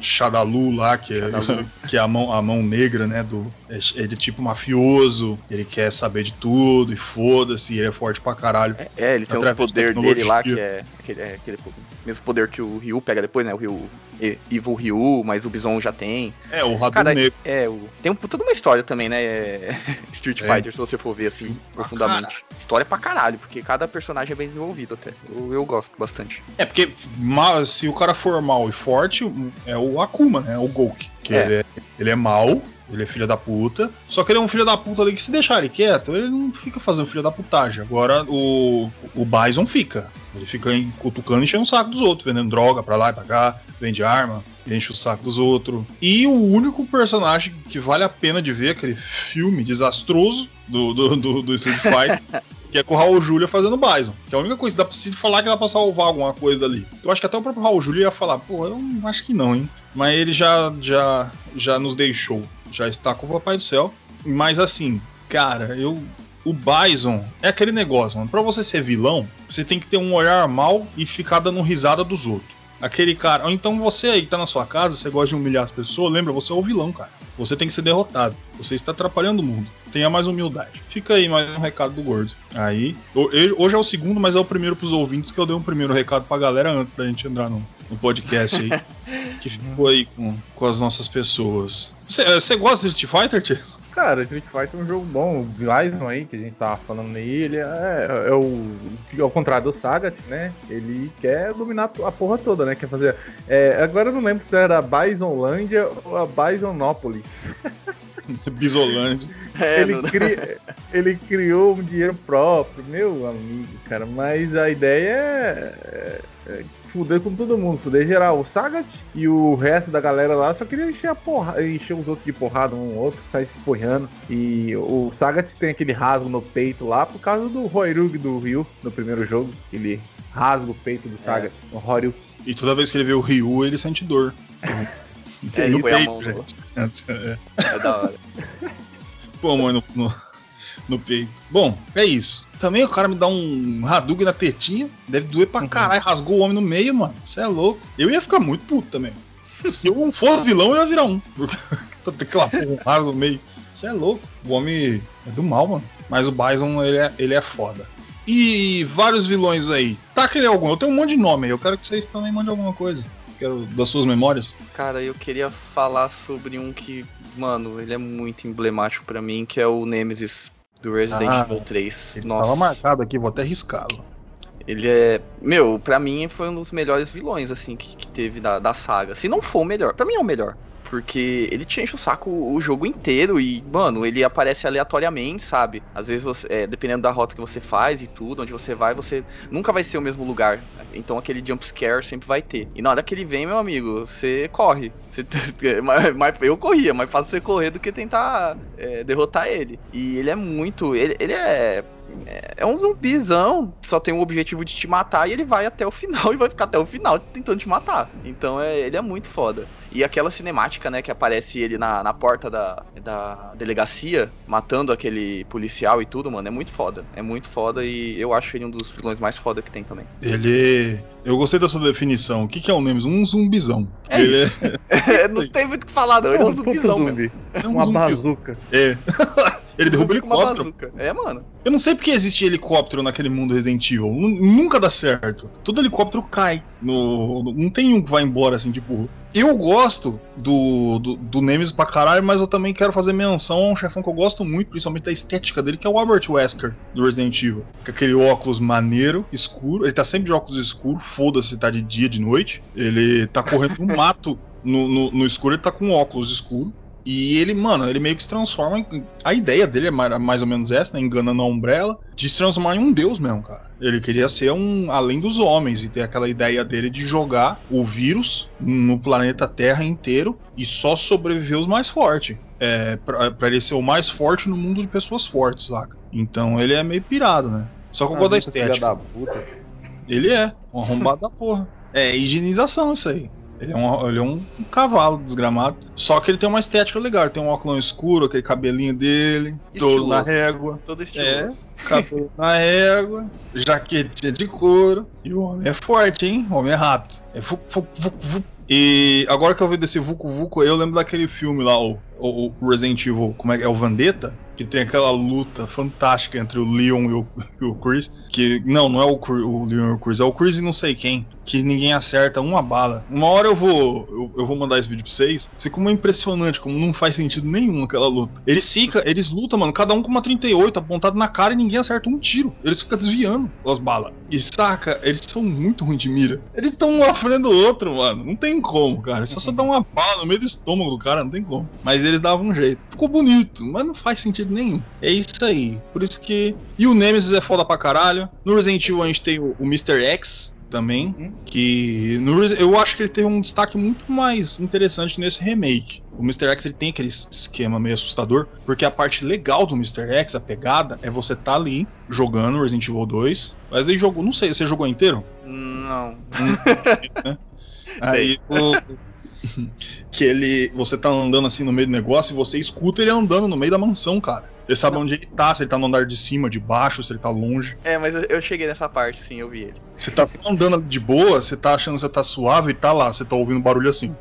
Shadalu lá, que é, que é a, mão, a mão negra, né? Do, é, ele é tipo mafioso, ele quer saber de tudo e foda-se, ele é forte pra caralho. É, é ele tem um poder dele lá que é aquele, é aquele mesmo poder que o Ryu pega depois, né? O Ryu Evil Ryu, mas o Bison já tem. É, o Hadouken negro. É, o, tem um, toda uma história também, né? [LAUGHS] Street é. Fighter, se você for ver assim, profundamente. História pra caralho, porque cada personagem é bem desenvolvido até. Eu, eu gosto bastante. É, porque se o cara for mal e forte, é o Akuma, né? O Gouki. Que é. Ele, é, ele é mal, ele é filho da puta. Só que ele é um filho da puta ali que se deixar ele quieto, ele não fica fazendo filho da putagem. Agora o, o Bison fica. Ele fica cutucando e enchendo o saco dos outros, vendendo droga pra lá e pra cá, vende arma, enche o saco dos outros. E o único personagem que vale a pena de ver, aquele filme desastroso do, do, do, do Street Fighter. [LAUGHS] que é com o Raul Júlia fazendo Bison. Que é a única coisa que dá pra se falar que dá pra salvar alguma coisa dali. Eu acho que até o próprio Raul Júlia ia falar, pô, eu acho que não, hein? Mas ele já, já, já nos deixou. Já está com o Papai do Céu. Mas assim, cara, eu o Bison é aquele negócio, mano. Pra você ser vilão, você tem que ter um olhar mal e ficar dando risada dos outros. Aquele cara. Ou então você aí que tá na sua casa, você gosta de humilhar as pessoas, lembra, você é o vilão, cara. Você tem que ser derrotado. Você está atrapalhando o mundo. Tenha mais humildade. Fica aí mais um recado do gordo. Aí. Hoje é o segundo, mas é o primeiro pros ouvintes que eu dei um primeiro recado pra galera antes da gente entrar no, no podcast aí. [LAUGHS] que ficou aí com, com as nossas pessoas. Você gosta de Street Fighter, Tia? Cara, Street Fighter é um jogo bom. O Bison aí, que a gente tava falando aí, ele é, é o. Ao contrário do Sagat, né? Ele quer dominar a porra toda, né? Quer fazer. É, agora eu não lembro se era a Bisonlândia ou a Bisonópolis. [LAUGHS] Bisolândia. [LAUGHS] É, ele, cri... ele criou um dinheiro próprio, meu amigo, cara. Mas a ideia é, é, é fuder com todo mundo, fuder geral. O Sagat e o resto da galera lá só queria encher a porra, encher os outros de porrada, um outro, sair se porrando. E o Sagat tem aquele rasgo no peito lá por causa do Roirug do Ryu no primeiro jogo. Ele rasga o peito do Sagat, é. o Ryu. E toda vez que ele vê o Ryu, ele sente dor. é, [LAUGHS] no peito, a mão, gente. É. é da hora. Pô, mano, no, no peito. Bom, é isso. Também o cara me dá um Hadouken na tetinha. Deve doer pra uhum. caralho. Rasgou o homem no meio, mano. Você é louco. Eu ia ficar muito puto também. [LAUGHS] Se eu não fosse vilão, eu ia virar um. [LAUGHS] Aquela porra, um no meio. Você é louco. O homem é do mal, mano. Mas o Bison, ele é, ele é foda. E vários vilões aí. Tá querendo algum? Eu tenho um monte de nome aí. Eu quero que vocês também mandem alguma coisa. Quero das suas memórias. Cara, eu queria falar sobre um que, mano, ele é muito emblemático para mim, que é o Nemesis do Resident ah, Evil 3. Ele Nossa. estava marcado aqui, vou até riscá-lo. Ele é. Meu, pra mim foi um dos melhores vilões, assim, que, que teve da, da saga. Se não for o melhor, pra mim é o melhor. Porque ele te enche o saco o jogo inteiro e, mano, ele aparece aleatoriamente, sabe? Às vezes, você, é, dependendo da rota que você faz e tudo, onde você vai, você nunca vai ser o mesmo lugar. Então aquele jump scare sempre vai ter. E na hora que ele vem, meu amigo, você corre. Você- [LAUGHS] mas eu corria, mais fácil você correr do que tentar é, derrotar ele. E ele é muito. Ele, ele é. É- um zumbizão, só tem o objetivo de te matar e ele vai até o final [LAUGHS] e vai ficar até o final tentando te matar. Então é, ele é muito foda. E aquela cinemática, né, que aparece ele na, na porta da, da delegacia, matando aquele policial e tudo, mano, é muito foda. É muito foda e eu acho ele um dos vilões mais foda que tem também. Ele. Eu gostei da sua definição. O que, que é o Nemesis? Um zumbizão. É ele [LAUGHS] não tem muito o que falar, não. Ele é um um puta zumbizão, zumbi. é, é um Uma zumbi. bazuca. É. [LAUGHS] ele derruba helicóptero. bazuca. É, mano. Eu não sei porque existe helicóptero naquele mundo Resident Evil. Nu- Nunca dá certo. Todo helicóptero cai. No, no- não tem um que vai embora assim, tipo. Eu gosto do, do, do Nemesis pra caralho, mas eu também quero fazer menção a um chefão que eu gosto muito, principalmente da estética dele, que é o Albert Wesker, do Resident Evil. Com aquele óculos maneiro, escuro. Ele tá sempre de óculos escuro, foda-se se tá de dia, de noite. Ele tá correndo no mato, no, no, no escuro, ele tá com óculos escuro. E ele, mano, ele meio que se transforma em. A ideia dele é mais, ou menos essa, né? Enganando a Umbrella, de se transformar em um deus mesmo, cara. Ele queria ser um além dos homens e ter aquela ideia dele de jogar o vírus no planeta Terra inteiro e só sobreviver os mais fortes. É, pra, pra ele ser o mais forte no mundo de pessoas fortes, saca? Então ele é meio pirado, né? Só que eu gosto da filha estética. Ele é, um arrombado da porra. É higienização isso aí. Ele é, um, ele é um, um cavalo desgramado. Só que ele tem uma estética legal. Ele tem um óculos escuro, aquele cabelinho dele, todo na régua. Todo É, estiloso. cabelo [LAUGHS] na régua, jaquetinha de couro. E o homem é forte, hein? O homem é rápido. É vuc, vuc, vuc, vuc. E agora que eu vi desse Vucu Vucu, eu lembro daquele filme lá, o, o o Resident Evil, como é que é? O Vendetta? Que tem aquela luta fantástica entre o Leon e o, e o Chris. Que. Não, não é o, o Leon e o Chris, é o Chris e não sei quem. Que ninguém acerta uma bala. Uma hora eu vou. Eu, eu vou mandar esse vídeo pra vocês. Fica uma impressionante, como não faz sentido nenhum aquela luta. Eles ficam, eles lutam, mano, cada um com uma 38 apontado na cara e ninguém acerta um tiro. Eles ficam desviando as balas. E saca, eles são muito ruins de mira. Eles estão um à frente outro, mano. Não tem como, cara. É só você dar uma bala no meio do estômago do cara, não tem como. Mas eles davam um jeito. Ficou bonito, mas não faz sentido nenhum. É isso aí. Por isso que. E o Nemesis é foda pra caralho. No Resident Evil a gente tem o, o Mr. X também. Hum. Que no eu acho que ele teve um destaque muito mais interessante nesse remake. O Mr. X ele tem aquele es- esquema meio assustador, porque a parte legal do Mr. X, a pegada, é você tá ali jogando Resident Evil 2. Mas ele jogou, não sei, você jogou inteiro? Não. [LAUGHS] Aí o. [LAUGHS] Que ele. Você tá andando assim no meio do negócio e você escuta ele andando no meio da mansão, cara. Ele sabe onde ele tá, se ele tá no andar de cima, de baixo, se ele tá longe. É, mas eu, eu cheguei nessa parte, sim, eu vi ele. Você tá andando de boa, você tá achando que você tá suave e tá lá, você tá ouvindo barulho assim.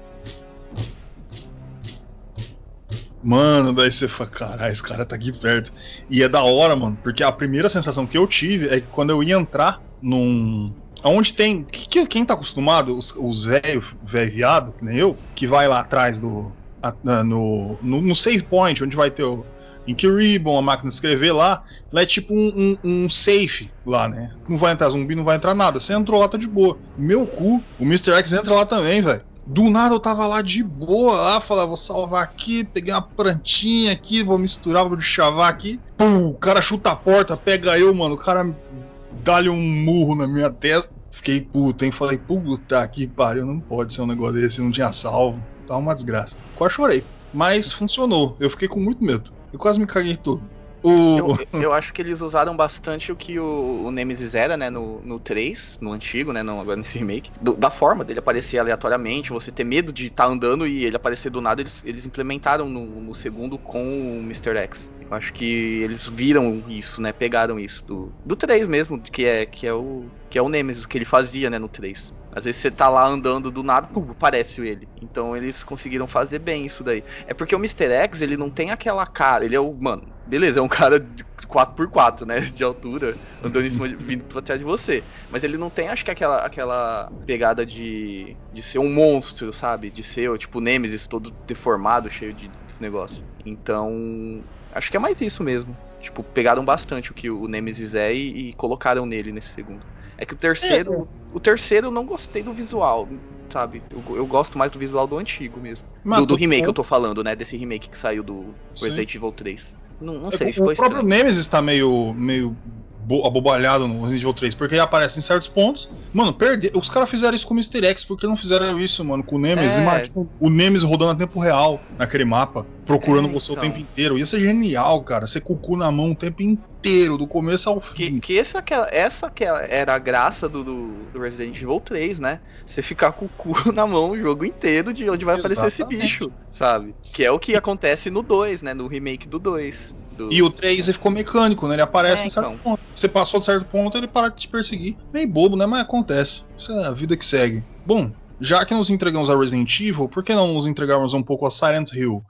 Mano, daí você fala, caralho, esse cara tá aqui perto. E é da hora, mano, porque a primeira sensação que eu tive é que quando eu ia entrar num. Onde tem. que- que- quem tá acostumado, os, os velhos, velho viado, que nem eu, que vai lá atrás do. a- no, no, no save point, onde vai ter o. Ink Ribbon, a máquina de escrever lá, lá é tipo um, um- um safe lá, né? Não vai entrar zumbi, não vai entrar nada. Você entrou lá, tá de boa. Meu cu, o Mr. X entra lá também, velho. Do nada eu tava lá de boa, lá, falava, vou salvar aqui, peguei uma plantinha aqui, vou misturar, vou chavar aqui. Pum, o cara chuta a porta, pega eu, mano, o cara dá-lhe um murro na minha testa. Fiquei puto, hein? Falei, puta que pariu, não pode ser um negócio desse, não tinha salvo. Tá uma desgraça. Quase chorei. Mas funcionou, eu fiquei com muito medo. Eu quase me caguei todo. O... Eu, eu acho que eles usaram bastante o que o, o Nemesis era, né, no, no 3, no antigo, né, não agora nesse remake. Do- da forma dele aparecer aleatoriamente, você ter medo de estar andando e ele aparecer do nada, eles, eles implementaram no, no segundo com o Mr. X. Eu acho que eles viram isso, né, pegaram isso do, do 3 mesmo, que é, que é o que é o Nemesis, que ele fazia, né, no 3. Às vezes você tá lá andando do nada, pum, aparece ele. Então eles conseguiram fazer bem isso daí. É porque o Mr. X, ele não tem aquela cara, ele é o, mano, beleza, é um [LAUGHS] cara de 4x4, né, de altura, andando em cima, de, vindo pra trás de você. Mas ele não tem, acho que aquela, aquela pegada de, de ser um monstro, sabe? De ser, tipo, Nemesis todo deformado, cheio de, desse negócio. Então, acho que é mais isso mesmo. Tipo, pegaram bastante o que o Nemesis é e, e colocaram nele nesse segundo. É que o terceiro. O terceiro eu não gostei do visual, sabe? Eu, eu gosto mais do visual do antigo mesmo. Mas do, do remake eu tô falando, né? Desse remake que saiu do Sim. Resident Evil 3. Não, não É, sei, o ficou próprio estranho. Nemesis tá meio, meio abobalhado no Resident Evil 3, porque ele aparece em certos pontos. Mano, perde. Os caras fizeram isso com o Mr. X, porque não fizeram isso, mano, com o Nemesis. É. Imagina o Nemesis rodando a tempo real naquele mapa, procurando É, você o então. tempo inteiro. Ia ser genial, cara. Você com o cu na mão o tempo inteiro, do começo ao Que, fim. que essa, que essa que era a graça do, do, Resident Evil 3, né? Você ficar com o cu [LAUGHS] na mão o jogo inteiro de onde vai aparecer esse Exatamente. bicho, sabe? Que é o que acontece no 2, né? No remake do 2. Do... E o 3 ele ficou mecânico, né? Ele aparece É, em certo então. ponto. Você passou de certo ponto, ele para de te perseguir. Meio bobo, né? Mas acontece. Isso é a vida que segue. Bom, já que nos entregamos a Resident Evil, por que não nos entregarmos um pouco a Silent Hill?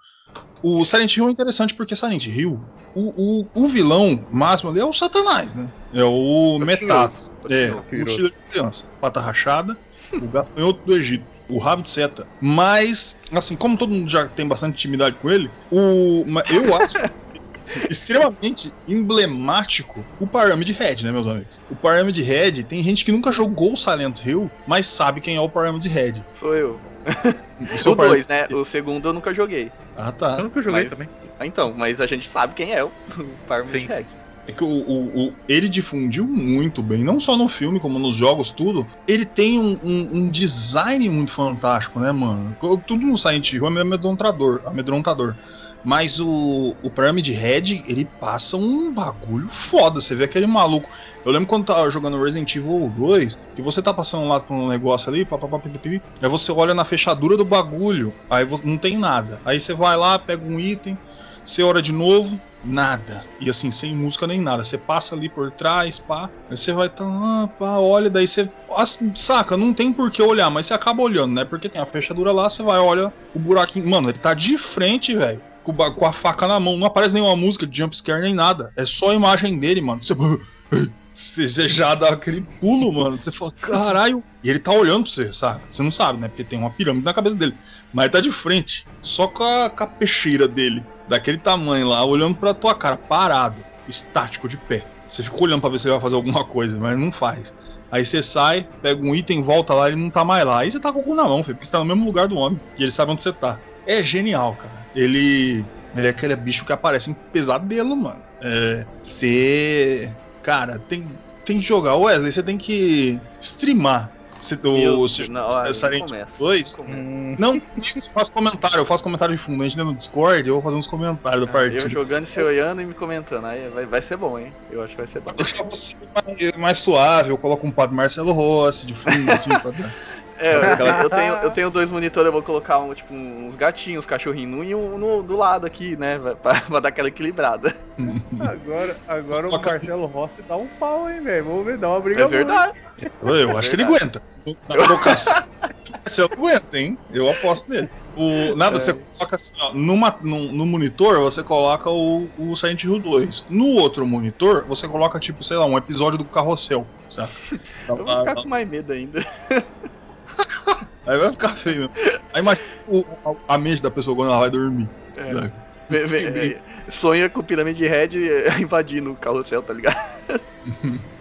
O Silent Hill é interessante porque Silent Hill, o, o, o vilão máximo ali é o Satanás, né? É o Metato. É, Totinho. mochila de criança, pata rachada, o gafanhoto do Egito, o rabo de seta. Mas, assim, como todo mundo já tem bastante intimidade com ele, o, eu acho [LAUGHS] [LAUGHS] extremamente emblemático o Pyramid Head, né, meus amigos? O Pyramid Head, tem gente que nunca jogou Silent Hill, mas sabe quem é o Pyramid Head. Sou eu. [LAUGHS] O O Pyramid- 2, né? O segundo eu nunca joguei. Ah, Eu tá. nunca joguei Mas- também. Ah, Então, mas a gente sabe quem é o [LAUGHS] Pyramid Sim, Head. É que o, o- o- ele difundiu muito bem, não só no filme, como nos jogos, tudo. Ele tem um, um- um design muito fantástico, né, mano? Tudo no Silent Hill é amedrontador, amedrontador. Mas o, o Pyramid Head, ele passa um bagulho foda. Você vê aquele maluco. Eu lembro quando tava jogando Resident Evil 2, que você tá passando lá por um negócio ali, papapá, pipipi, aí você olha na fechadura do bagulho, aí vo- não tem nada. Aí você vai lá, pega um item, você olha de novo, nada. E assim, sem música nem nada. Você passa ali por trás, pá. Aí você vai tá, ah, pá, olha, daí você. Saca, não tem por que olhar, mas você acaba olhando, né? Porque tem a fechadura lá, você vai, olha o buraquinho. Mano, ele tá de frente, velho. Com, com a faca na mão. Não aparece nenhuma música de jumpscare nem nada. É só a imagem dele, mano. [LAUGHS] Você você já dá aquele pulo, mano. Você fala, caralho. E ele tá olhando pra você, sabe? Você não sabe, né? Porque tem uma pirâmide na cabeça dele. Mas ele tá de frente. Só com a, com a peixeira dele. Daquele tamanho lá, olhando pra tua cara, parado. Estático, de pé. Você fica olhando pra ver se ele vai fazer alguma coisa, mas não faz. Aí você sai, pega um item, volta lá, ele não tá mais lá. Aí você tá com o cu na mão, filho, porque você tá no mesmo lugar do homem. E ele sabe onde você tá. É genial, cara. Ele. Ele é aquele bicho que aparece em pesadelo, mano. É. Você. Cara, tem, tem que jogar. Wesley, você tem que streamar. Meu o, Deus, não, olha, Silent não começa, 2. não começa. Hum, Não, eu faço comentário, eu faço comentário de fundo. A gente dentro do Discord, eu vou fazer uns comentários da Ah, Eu partida. jogando e você olhando e me comentando. Aí vai, vai ser bom, hein? Eu acho que vai ser bom. Pra deixar você mais, mais suave, eu coloco um padre Marcelo Rossi de fundo, assim, pra dar. [LAUGHS] É, eu, eu tenho, eu [LAUGHS] tenho dois monitores, eu vou colocar um, tipo, uns gatinhos, cachorrinho num e um no, do lado aqui, né? Pra, [LAUGHS] pra dar aquela equilibrada. agora agora o Marcelo Rossi dá um pau, hein, velho. Vamos ver, dá uma briga É boa. verdade. Eu acho que ele aguenta. Na trocação, [LAUGHS] Marcelo aguenta, hein? Eu aposto nele. O, nada, É. você coloca assim, ó, numa, no, no monitor você coloca o, o Silent Hill 2. No outro monitor, você coloca, tipo, sei lá, um episódio do Carrossel, sabe? Eu vou ficar com mais medo ainda. Aí vai ficar feio mesmo. Aí imagina a, a mente da pessoa quando ela vai dormir. É. sabe? Vê- vê- é, sonha com o Pirâmide Red [LAUGHS] invadindo o carrossel, tá ligado? [LAUGHS]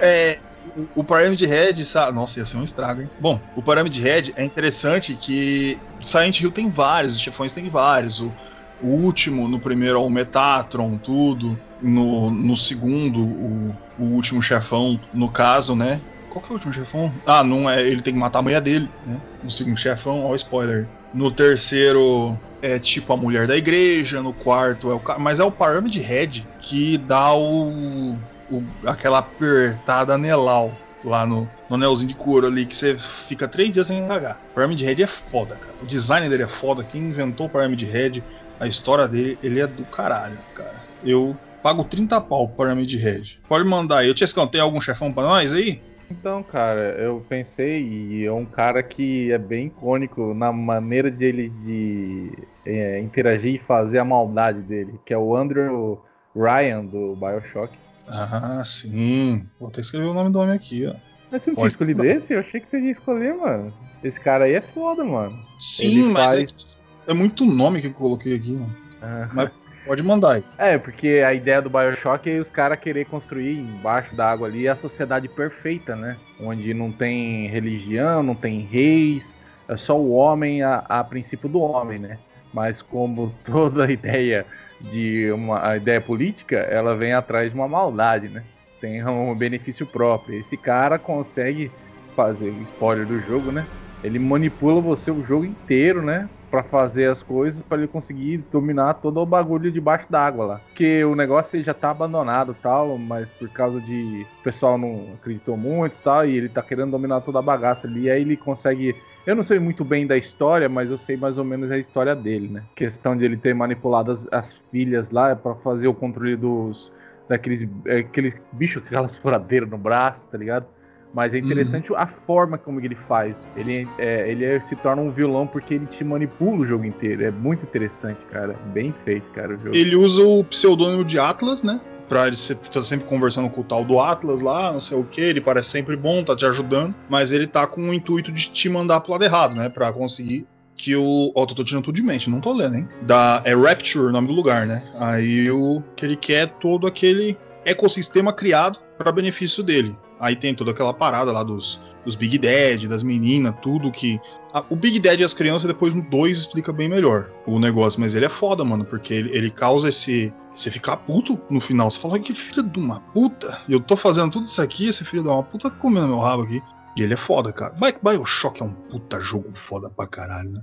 É, o, o Pyramid Head, sa- nossa, ia ser um estrago, hein? Bom, o Pyramid Head é interessante que Silent Hill tem vários, os chefões tem vários. O, o último, no primeiro, é o Metatron, tudo. No, no segundo, o, o último chefão, no caso, né? Qual que é o último chefão? Ah, não é. Ele tem que matar a mulher dele, né? No segundo chefão, ó, spoiler. No terceiro é tipo a mulher da igreja, no quarto é o ca- mas é o Pyramid Head que dá o, o- aquela apertada anelau lá no, no anelzinho de couro ali que você fica três dias sem cagar. Pyramid Head é foda, cara. O design dele é foda. Quem inventou o Pyramid Head, a história dele, ele é do caralho, cara. Eu pago 30 pau pro Pyramid Head. Pode mandar aí. Eu te tem algum chefão pra nós aí? Então, cara, eu pensei e é um cara que é bem icônico na maneira de ele de é, interagir e fazer a maldade dele, que é o Andrew Ryan do BioShock. Ah, sim. Vou até escrever o nome do homem aqui, ó. Mas você não tinha escolhido esse? Eu achei que você ia escolher, mano. Esse cara aí é foda, mano. Sim, Ele mas é, faz- que- é muito nome que eu coloquei aqui, mano. Ah. Mas pode mandar aí. É, porque a ideia do Bioshock é os caras querer construir embaixo da água ali a sociedade perfeita, né? Onde não tem religião, não tem reis, é só o homem a, a princípio do homem, né? Mas como [LAUGHS] toda ideia de uma ideia política, ela vem atrás de uma maldade, né? tem um benefício próprio. Esse cara consegue fazer spoiler do jogo, né? Ele manipula você o jogo inteiro, né? Pra fazer as coisas, para ele conseguir dominar todo o bagulho debaixo d'água lá. Porque o negócio já tá abandonado tal, mas por causa de. O pessoal não acreditou muito tal, e ele tá querendo dominar toda a bagaça ali. Aí ele consegue. Eu não sei muito bem da história, mas eu sei mais ou menos a história dele, né? Questão de ele ter manipulado as, as filhas lá para fazer o controle dos. Daqueles aquele bicho com aquelas furadeiras no braço, tá ligado? Mas é interessante uhum. a forma como ele faz. Ele, é, ele é, se torna um vilão porque ele te manipula o jogo inteiro. É muito interessante, cara. Bem feito, cara. Ele usa o pseudônimo de Atlas, né? Pra ele ser, tá sempre conversando com o tal do Atlas lá, não sei o que, ele parece sempre bom, tá te ajudando, mas ele tá com o intuito de te mandar pro lado errado, né? Pra conseguir que o. Ó, oh, tô tirando tudo de mente, não tô lendo, hein? Da, é Rapture o nome do lugar, né? Aí o que ele quer é todo aquele ecossistema criado para benefício dele. Aí tem toda aquela parada lá dos, dos Big Dad, das meninas, tudo que. A, o Big Dad e as crianças, depois no 2 explica bem melhor o negócio, mas ele é foda, mano, porque ele, ele causa esse. Você ficar puto no final. Você fala, que filho de uma puta. E eu tô fazendo tudo isso aqui, esse filho de uma puta comendo meu rabo aqui. E ele é foda, cara. Bioshock é um puta jogo foda pra caralho, né?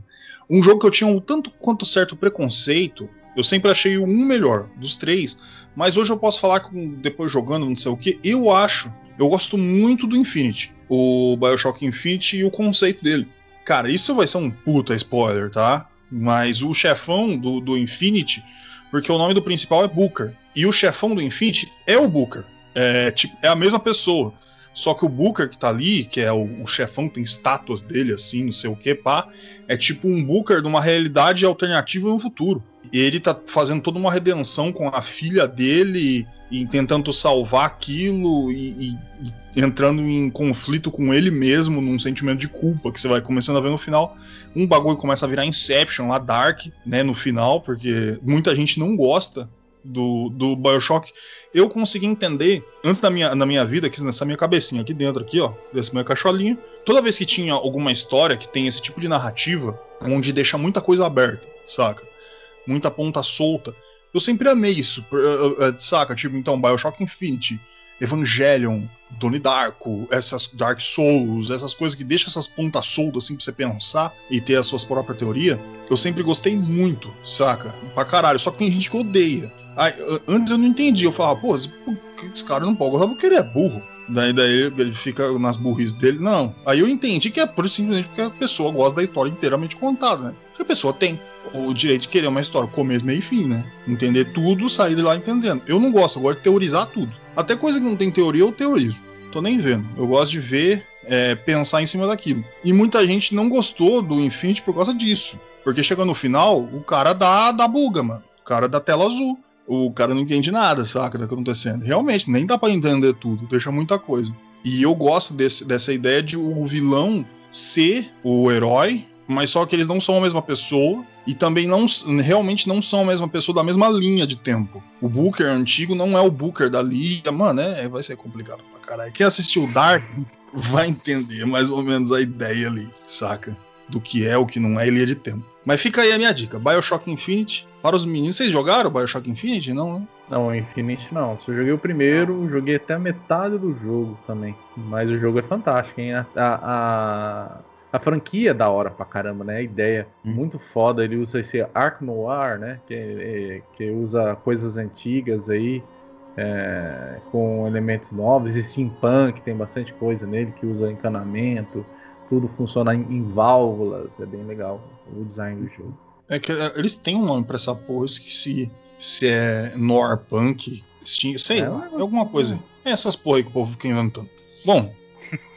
Um jogo que eu tinha um tanto quanto certo preconceito. Eu sempre achei o um melhor dos três. Mas hoje eu posso falar que depois jogando, não sei o que, eu acho eu gosto muito do Infinity, o Bioshock Infinity e o conceito dele. Cara, isso vai ser um puta spoiler, tá? Mas o chefão do, do Infinity, porque o nome do principal é Booker, e o chefão do Infinity é o Booker. É, tipo, é a mesma pessoa. Só que o Booker que tá ali, que é o, o chefão, tem estátuas dele assim, não sei o que, pá, é tipo um Booker de uma realidade alternativa no futuro. E ele tá fazendo toda uma redenção com a filha dele e tentando salvar aquilo e, e, e, entrando em conflito com ele mesmo, num sentimento de culpa que você vai começando a ver no final. Um bagulho começa a virar Inception lá, Dark, né, no final, porque muita gente não gosta do, do Bioshock. Eu consegui entender, antes da minha, na minha vida, aqui nessa minha cabecinha aqui dentro, aqui, ó, desse meu cacholinho, toda vez que tinha alguma história que tem esse tipo de narrativa, onde deixa muita coisa aberta, saca? Muita ponta solta eu sempre amei isso, saca? Tipo, então, Bioshock Infinity, Evangelion, Donnie Darko, essas Dark Souls, essas coisas que deixam essas pontas soltas assim pra você pensar e ter as suas próprias teorias, eu sempre gostei muito, saca? Pra caralho. Só que tem gente que odeia. Aí, antes eu não entendi, eu falava, pô, esse, cara não pode gostar porque ele é burro. Daí, daí ele fica nas burris dele. Não. Aí eu entendi que é simplesmente porque a pessoa gosta da história inteiramente contada, né? A pessoa tem o direito de querer uma história, começo, meio e fim, né? Entender tudo, sair de lá entendendo. Eu não gosto, eu gosto de teorizar tudo. Até coisa que não tem teoria, eu teorizo. Tô nem vendo. Eu gosto de ver, é, pensar em cima daquilo. E muita gente não gostou do Infinity por causa disso. Porque chega no final, o cara dá, dá buga, mano. O cara dá tela azul o cara não entende nada, saca, do tá acontecendo. Realmente, nem dá para entender tudo, deixa muita coisa. E eu gosto desse, dessa ideia de o vilão ser o herói, mas só que eles não são a mesma pessoa e também não realmente não são a mesma pessoa da mesma linha de tempo. O Booker antigo não é o Booker da liga, mano, é, vai ser complicado pra caralho. Quem assistiu Dark vai entender mais ou menos a ideia ali, saca? Do que é, o que não é e linha de tempo. Mas fica aí a minha dica: Bioshock Infinite. Para os meninos, vocês jogaram Bioshock Infinite? Não, né? Não, Infinite não. Só joguei o primeiro, joguei até a metade do jogo também. Mas o jogo é fantástico, hein? A, a, a franquia é da hora pra caramba, né? A ideia hum. muito foda. Ele usa esse Arc Noir, né? Que, é, que usa coisas antigas aí. É, com elementos novos, e steampunk, tem bastante coisa nele que usa encanamento, tudo funciona em, em válvulas, é bem legal o design do jogo. É que é, eles têm um nome pra essa porra, eu esqueci se é Noir Punk, sei é, lá, é alguma coisa. É essas porra aí que o povo fica inventando. Bom,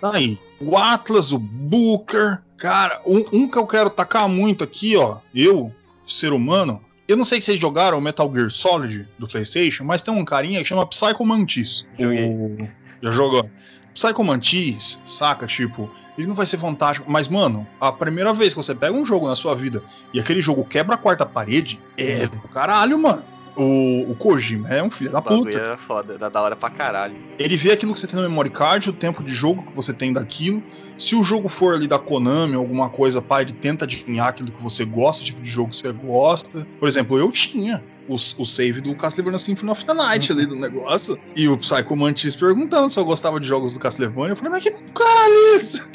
aí. O Atlas, o Booker. Cara, um, um, que eu quero tacar muito aqui, ó. Eu, ser humano. Eu não sei se vocês jogaram Metal Gear Solid do PlayStation, mas tem um carinha que chama Psycho Mantis. Joguei. O... Já jogou? Psycho Mantis, saca? Tipo, ele não vai ser fantástico. Mas, mano, a primeira vez que você pega um jogo na sua vida e aquele jogo quebra a quarta parede, é do caralho, mano. O, o Kojima é um filho da puta. era foda, era da hora pra caralho. Ele vê aquilo que você tem no memory card, o tempo de jogo que você tem daquilo. Se o jogo for ali da Konami, alguma coisa, pá, ele tenta adivinhar aquilo que você gosta, o tipo de jogo que você gosta. Por exemplo, eu tinha o, o save do Castlevania Symphony of the Night ali do negócio. E o Psycho Mantis perguntando se eu gostava de jogos do Castlevania. Eu falei, mas que caralho é isso? [LAUGHS]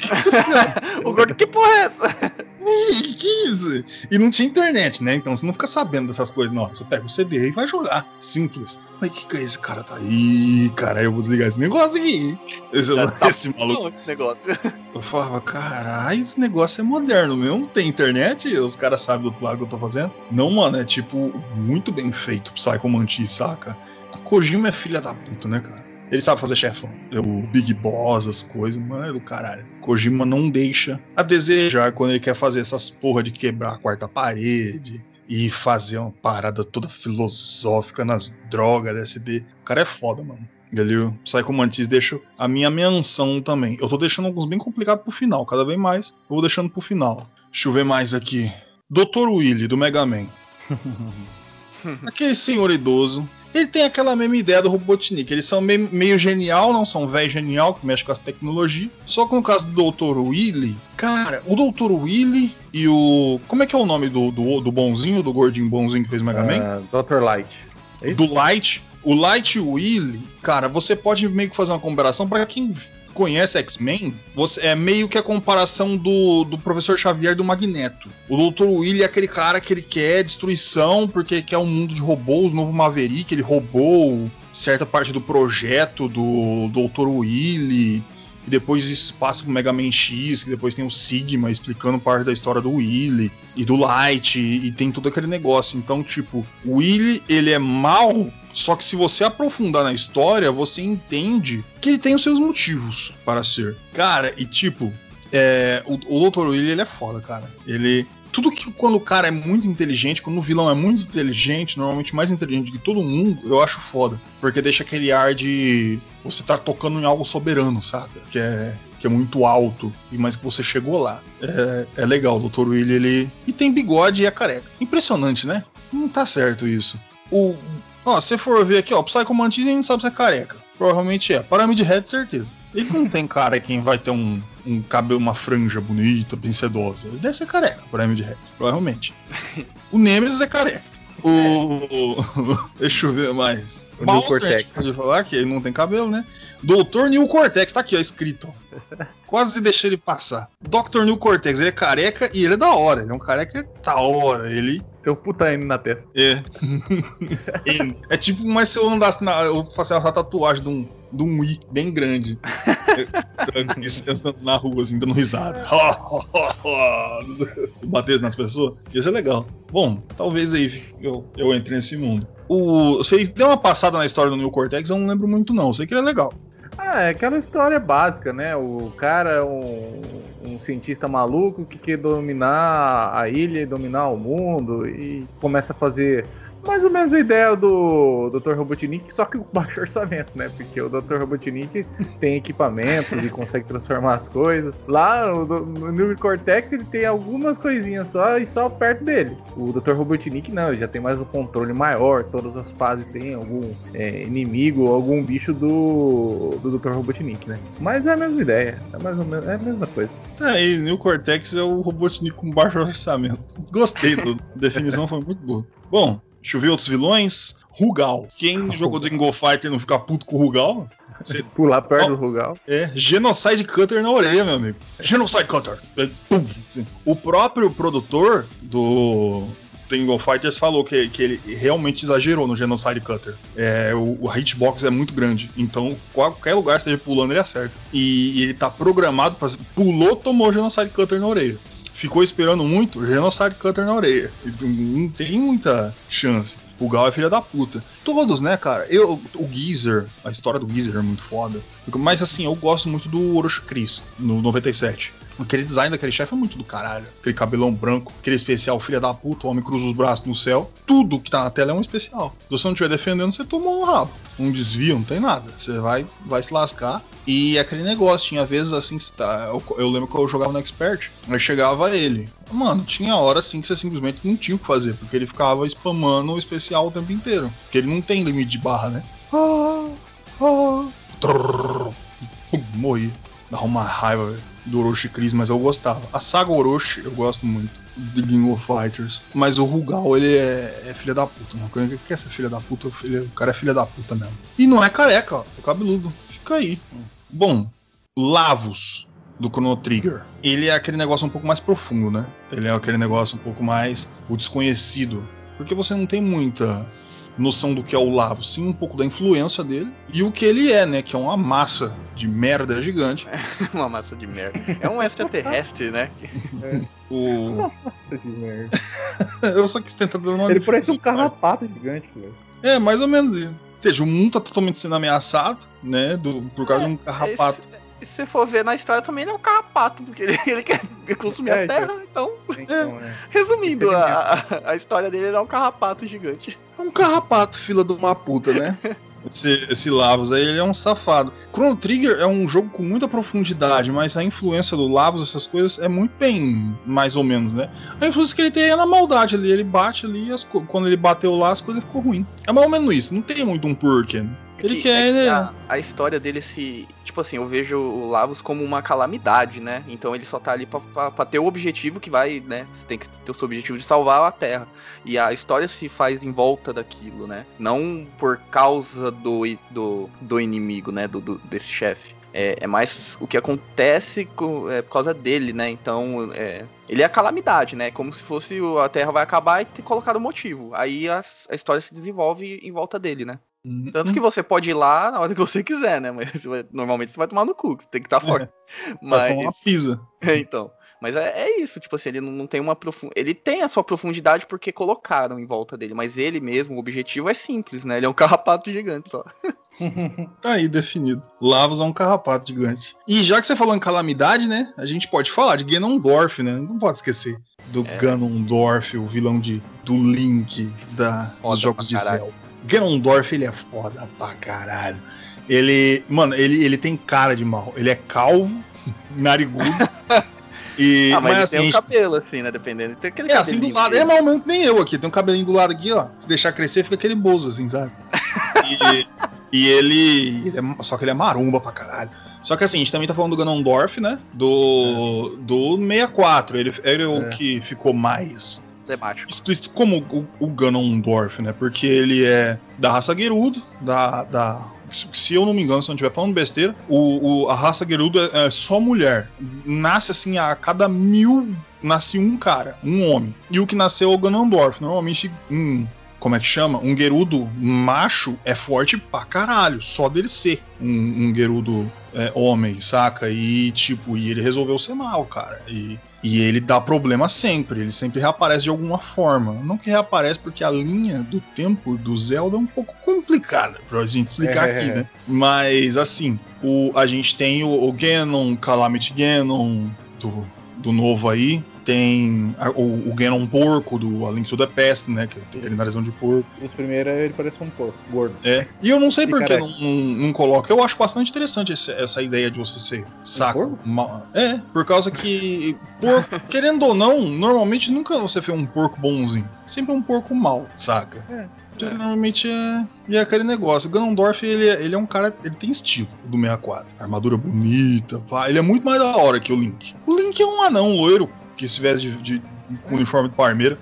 [LAUGHS] O gordo, que porra é essa? Ih, que isso? E não tinha internet, né? Então você não fica sabendo dessas coisas, não. Você pega o CD e vai jogar. Simples. Mas que que é esse cara tá aí, cara? Eu vou desligar esse negócio aqui. Esse, tá esse maluco. negócio. [LAUGHS] Eu falava, caralho, esse negócio é moderno mesmo. Tem internet, os caras sabem do outro lado que eu tô fazendo. Não, mano, é tipo muito bem feito Psycho Mantis, saca? Kojima é filha da puta, né, cara? Ele sabe fazer chefão. É O Big Boss, as coisas, mano, é do caralho. Kojima não deixa a desejar quando ele quer fazer essas porra de quebrar a quarta parede e fazer uma parada toda filosófica nas drogas, LSD. O cara é foda, mano. Ele, o Psycho Mantis deixa a minha menção também. Eu tô deixando alguns bem complicados pro final, cada vez mais eu vou deixando pro final. Deixa eu ver mais aqui. Dr. Willy, do Mega Man. [LAUGHS] Aquele senhor idoso. Ele tem aquela mesma ideia do Robotnik. Eles são meio, meio genial, não são velho genial, que mexe com as tecnologias. Só que no caso do Dr. Willy, cara, o Dr. Willy e o. Como é que é o nome do, do, do bonzinho, do gordinho bonzinho que fez o Mega Man? Ah, Dr. Light. É isso? do Light. O Light Willy, cara, você pode meio que fazer uma comparação para quem conhece X-Men, é meio que a comparação do, do professor Xavier do Magneto. O Dr. Willy é aquele cara que ele quer destruição porque quer um mundo de robôs, novo Maverick, ele roubou certa parte do projeto do Dr. Willy. E depois isso passa pro Mega Man X, que depois tem o Sigma explicando parte da história do Willy e do Light, e, e tem todo aquele negócio. Então, tipo, o Willy, ele é mal, só que se você aprofundar na história, você entende que ele tem os seus motivos para ser. Cara, e tipo, é, o, o Dr. Willy, ele é foda, cara. Ele. Tudo que quando o cara é muito inteligente, quando o vilão é muito inteligente, normalmente mais inteligente que todo mundo, eu acho foda. Porque deixa aquele ar de você tá tocando em algo soberano, saca? Que é, que é muito alto, e mas que você chegou lá. É, é legal, o Dr. Willy, ele. E tem bigode e é careca. Impressionante, né? Não tá certo isso. O. Ó, se for ver aqui, ó, Psycho Mantis a gente não sabe se é careca. Provavelmente é. Pyramid Head, certeza. Ele não tem cara quem vai ter um, um cabelo, uma franja bonita, bem sedosa. Ele deve ser careca, Pyramid Head, provavelmente. O Nemesis é careca. O. [LAUGHS] Deixa eu ver mais. O Bowser, Neil Cortex. pode falar que ele não tem cabelo, né? Doutor Neil Cortex, tá aqui, ó, escrito. ó. Quase deixei ele passar. Dr. Neil Cortex, ele é careca e ele é da hora. Ele é um careca da hora. Ele Tem um puta N na testa. é. N. é tipo, mas se eu andasse na. Eu fazer uma tatuagem de um, de um I bem grande. Isso, andando na rua, assim, dando risada. [LAUGHS] Bater nas pessoas. Ia ser legal. Bom, talvez aí eu, eu entre nesse mundo. O, vocês deu uma passada na história do New Cortex, eu não lembro muito, não. Eu sei que ele é legal. Ah, é aquela história básica, né? O cara é um, um cientista maluco que quer dominar a ilha e dominar o mundo e começa a fazer mais ou menos a ideia do Dr. Robotnik, só que com [LAUGHS] baixo orçamento, né? Porque o Dr. Robotnik tem equipamentos e consegue transformar as coisas. Lá no, no New Cortex ele tem algumas coisinhas só e só perto dele. O Dr. Robotnik não, ele já tem mais um controle maior, todas as fases tem algum é, inimigo ou algum bicho do, do Dr. Robotnik, né? Mas é a mesma ideia, é, mais ou menos, é a mesma coisa. Tá aí, New Cortex é o Robotnik com baixo orçamento. Gostei, da definição foi muito boa. Bom, deixa eu ver outros vilões. Rugal. Quem jogou Dragon Fighter não fica puto com o Rugal? Você [LAUGHS] Pular perto Ó. do Rugal. É, Genocide Cutter na orelha, meu amigo. Genocide Cutter. É. O próprio produtor do Tengo Fighters falou que, que ele realmente exagerou no Genocide Cutter. É, o, o hitbox é muito grande, então qualquer lugar que esteja pulando ele acerta. E, e ele tá programado para pulou, tomou Genocide Cutter na orelha. Ficou esperando muito, Genocide Cutter na orelha. Não tem muita chance. O Gal é filha da puta. Todos, né, cara? Eu, o Geezer, a história do Geezer é muito foda. Mas assim, eu gosto muito do Orochi Chris, no 97. Aquele design daquele chefe é muito do caralho. Aquele cabelão branco, aquele especial filha da puta, o homem cruza os braços no céu. Tudo que tá na tela é um especial. Se você não estiver defendendo, você tomou no rabo. um desvio, não tem nada. Você vai, vai se lascar. E aquele negócio, tinha vezes assim tá, eu, eu, lembro que eu jogava no Expert, aí chegava ele. Mano, tinha hora assim que você simplesmente não tinha o que fazer, porque ele ficava spamando o especial o tempo inteiro. Porque ele não tem limite de barra, né? Ah, ah, trrr, morri. Dá uma raiva do Orochi Chris, mas eu gostava. A saga Orochi eu gosto muito. The King of Fighters. Mas o Rugal, ele é, é filha da puta. Não né? quer ser filha da puta, o cara é filha da puta mesmo. E não é careca, ó, é cabeludo. Fica aí. Bom, Lavos do Chrono Trigger. Ele é aquele negócio um pouco mais profundo, né? Ele é aquele negócio um pouco mais o desconhecido. Porque você não tem muita noção do que é o Lavo, sim um pouco da influência dele e o que ele é, né? Que é uma massa de merda gigante. [LAUGHS] uma massa de merda. É um extraterrestre, né? É. O... [LAUGHS] Uma massa de merda. [LAUGHS] Eu só quis tentar dar uma Ele parece um carrapato gigante, velho. É, mais ou menos isso. Ou seja, o mundo tá totalmente sendo ameaçado, né? Do, por causa é, de um carrapato. É e se você for ver na história também ele é um carrapato, porque ele, ele quer consumir é, a terra, então. então [LAUGHS] é. Resumindo, a, a, história dele é um carrapato gigante. É um carrapato, fila de uma puta, né? [LAUGHS] esse, esse Lavos aí, ele é um safado. Chrono Trigger é um jogo com muita profundidade, mas a influência do Lavos, essas coisas, é muito bem, mais ou menos, né? A influência que ele tem é na maldade ali, ele bate ali e as, quando ele bateu lá, as coisas ficou ruim. É mais ou menos isso, não tem muito um porquê, né? É ele quer. É a, a, história dele se. Tipo assim, eu vejo o Lavos como uma calamidade, né? Então ele só tá ali pra, pra, pra, ter o objetivo que vai, né? Você tem que ter o seu objetivo de salvar a Terra. E a história se faz em volta daquilo, né? Não por causa do, do, do inimigo, né? Do, do desse chefe. É, é, mais o que acontece com, é, por causa dele, né? Então, é, ele é a calamidade, né? Como se fosse a Terra vai acabar e ter colocado o motivo. Aí a, a história se desenvolve em volta dele, né? Uhum. Tanto que você pode ir lá na hora que você quiser, né? Mas vai, normalmente você vai tomar no cu, você tem que estar forte. É. Mas... [LAUGHS] Vai tomar uma pizza. É, [LAUGHS] então. Mas é, é, isso, tipo assim, ele não, não tem uma profundidade. Ele tem a sua profundidade porque colocaram em volta dele, mas ele mesmo, o objetivo é simples, né? Ele é um [LAUGHS] carrapato gigante só. tá aí definido. Lavos é um carrapato gigante. E já que você falou em calamidade, né? A gente pode falar de Ganondorf, né? Não pode esquecer do é. Ganondorf, o vilão de, do Link da, dos jogos de Zelda. Ganondorf, ele é foda pra caralho. Ele, mano, ele, ele tem cara de mal. Ele é calvo, [LAUGHS] narigudo. E, ah, mas, mas assim, tem um cabelo, assim, né? Dependendo. Tem aquele é, assim do lado. Ele é mal mesmo que nem eu aqui. Tem um cabelinho do lado aqui, ó. Se deixar crescer, fica aquele bozo, assim, sabe? E, [LAUGHS] e ele, ele é, Só que ele é marumba pra caralho. Só que assim, a gente também tá falando do Ganondorf, né? Do. É. Do 64. Ele, ele é o é. que ficou mais temático. Explícito como o, o Ganondorf, né? Porque ele é da raça Gerudo, da, da se eu não me engano, se eu não estiver falando besteira, o, o, a raça Gerudo é, é, só mulher. Nasce assim a cada mil. Nasce um cara, um homem. E o que nasceu é o Ganondorf. Normalmente, um como é que chama? Um Gerudo macho é forte pra caralho, só dele ser um, um Gerudo é, homem, saca? E tipo, e ele resolveu ser mal, cara. E, e ele dá problema sempre, ele sempre reaparece de alguma forma. Não que reaparece porque a linha do tempo do Zelda é um pouco complicada pra gente explicar é. aqui, né? Mas assim, o, a gente tem o, o Ganon, Calamity Ganon do, do novo aí, tem a, o, o Ganon porco do A Link to the Past, né? Que tem aquele narizão de porco. Os primeiros ele parece um porco, gordo. É. E eu não sei por que não, não, não, coloca. Eu acho bastante interessante esse, essa ideia de você ser saco. Um é, por causa que, porco, [LAUGHS] querendo ou não, normalmente nunca você vê um porco bonzinho. Sempre um porco mal, saca? É. É. Normalmente é, e é aquele negócio. O Ganondorf, ele, é, ele é um cara. Ele tem estilo do 64. Armadura bonita, pá. Ele é muito mais da hora que o Link. O Link é um anão loiro que se veste de, de, com uniforme de parmeira.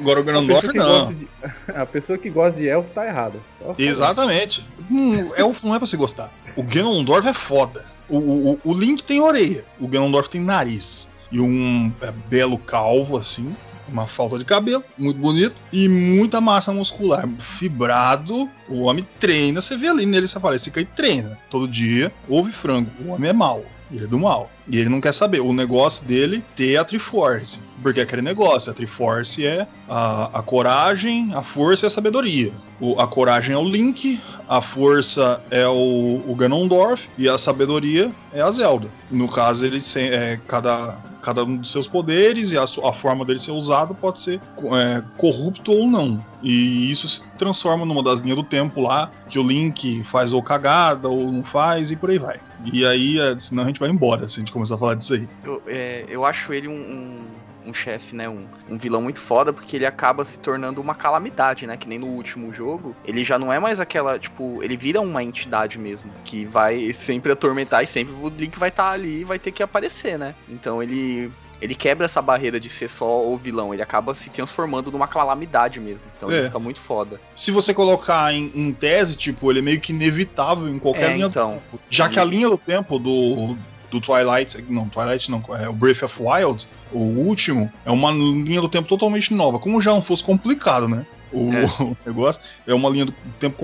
Agora o Ganondorf não. De, a pessoa que gosta de elfo tá errada. Exatamente. Hum, elfo não é pra você gostar. O Ganondorf é foda. O, o, o Link tem orelha. O Ganondorf tem nariz. E um é, belo calvo, assim. Uma falta de cabelo, muito bonito. E muita massa muscular. Fibrado. O homem treina. Você vê ali nele, você fala, esse cara treina. Todo dia, ouve frango. O homem é mau. Ele é do mal. E ele não quer saber. O negócio dele ter a Triforce. Porque é aquele negócio, a Triforce é a, a coragem, a força e a sabedoria. O, a coragem é o Link, a força é o, o Ganondorf e a sabedoria é a Zelda. No caso, ele é, cada, cada um dos seus poderes e a, a forma dele ser usado pode ser é, corrupto ou não. E isso se transforma numa das linhas do tempo lá, que o Link faz ou cagada ou não faz e por aí vai. E aí, é, senão a gente vai embora se a gente começar a falar disso aí. Eu, é, eu acho ele um, um um chefe, né? Um, um vilão muito foda, porque ele acaba se tornando uma calamidade, né? Que nem no último jogo. Ele já não é mais aquela, tipo, ele vira uma entidade mesmo. Que vai sempre atormentar e sempre o Link vai estar tá ali e vai ter que aparecer, né? Então ele ele quebra essa barreira de ser só o vilão, ele acaba se transformando numa calamidade mesmo. Então é. ele fica muito foda. Se você colocar em, em, tese, tipo, ele é meio que inevitável em qualquer é, linha então, do tempo. Já que a linha do tempo do, do Twilight, não, Twilight não, é o Breath of Wild, o último, é uma linha do tempo totalmente nova. Como já não fosse complicado, né? O, é. [LAUGHS] o, negócio é uma linha do tempo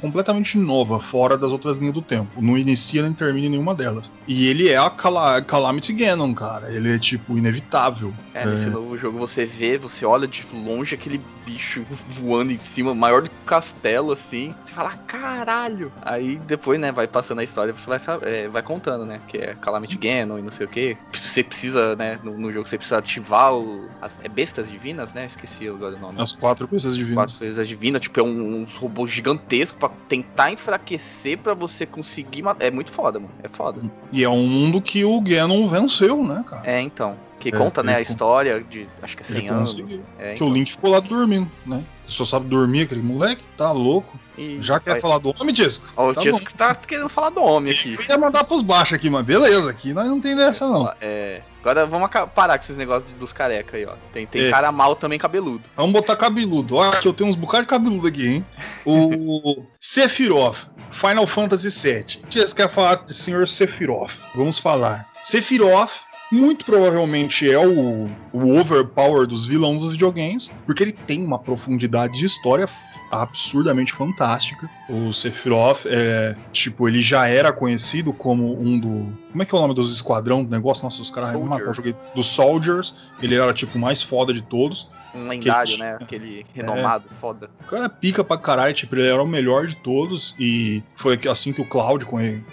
completamente nova, fora das outras linhas do tempo. Não inicia nem termina nenhuma delas. E ele é a Cal Calamity Ganon, cara. Ele é, tipo, inevitável. É, é, nesse novo jogo você vê, você olha de longe aquele bicho [LAUGHS] voando em cima, maior do que o castelo, assim. Você fala, caralho! Aí depois, né, vai passando a história, você vai, é, vai contando, né? Que é Calamity Ganon e não sei o que. Você precisa, né, no, no, jogo você precisa ativar o, as é bestas divinas, né? Esqueci agora o nome. As quatro bestas divinas quatro vezes divina, tipo, é um, uns robôs gigantescos para tentar enfraquecer para você conseguir matar. É muito foda, mano. É foda. E é um mundo que o Ganon venceu, né, cara? É, então. Que é, conta, né, a história de acho que é 100 anos. É, que então. o Link ficou lá dormindo, né? Só sabe dormir aquele moleque, tá louco. E Já quer vai... falar do homem, Disco? Ó, o tá Disco bom. tá querendo falar do homem aqui. Eu ia mandar pros baixos aqui, mas beleza, aqui nós não tem dessa não. É. Agora vamos parar com esses negócios dos careca aí, ó. Tem, tem é. cara mal também cabeludo. Vamos botar cabeludo. Olha que eu tenho uns bocados de cabeludo aqui, hein? O [LAUGHS] Sephiroth, Final Fantasy VII. O que você quer falar de Senhor Sephiroth? Vamos falar. Sephiroth muito provavelmente é o, o overpower dos vilões dos videogames, porque ele tem uma profundidade de história absurdamente fantástica. O Sephiroth, é, tipo, ele já era conhecido como um do. Como é que é o nome dos esquadrão do negócio? Nossa, os caras eu joguei. Dos Soldiers. Ele era, tipo, o mais foda de todos. Um lendário, né? Aquele [LAUGHS] renomado, é, foda. O cara pica pra caralho, tipo, ele era o melhor de todos. E foi assim que o Cloud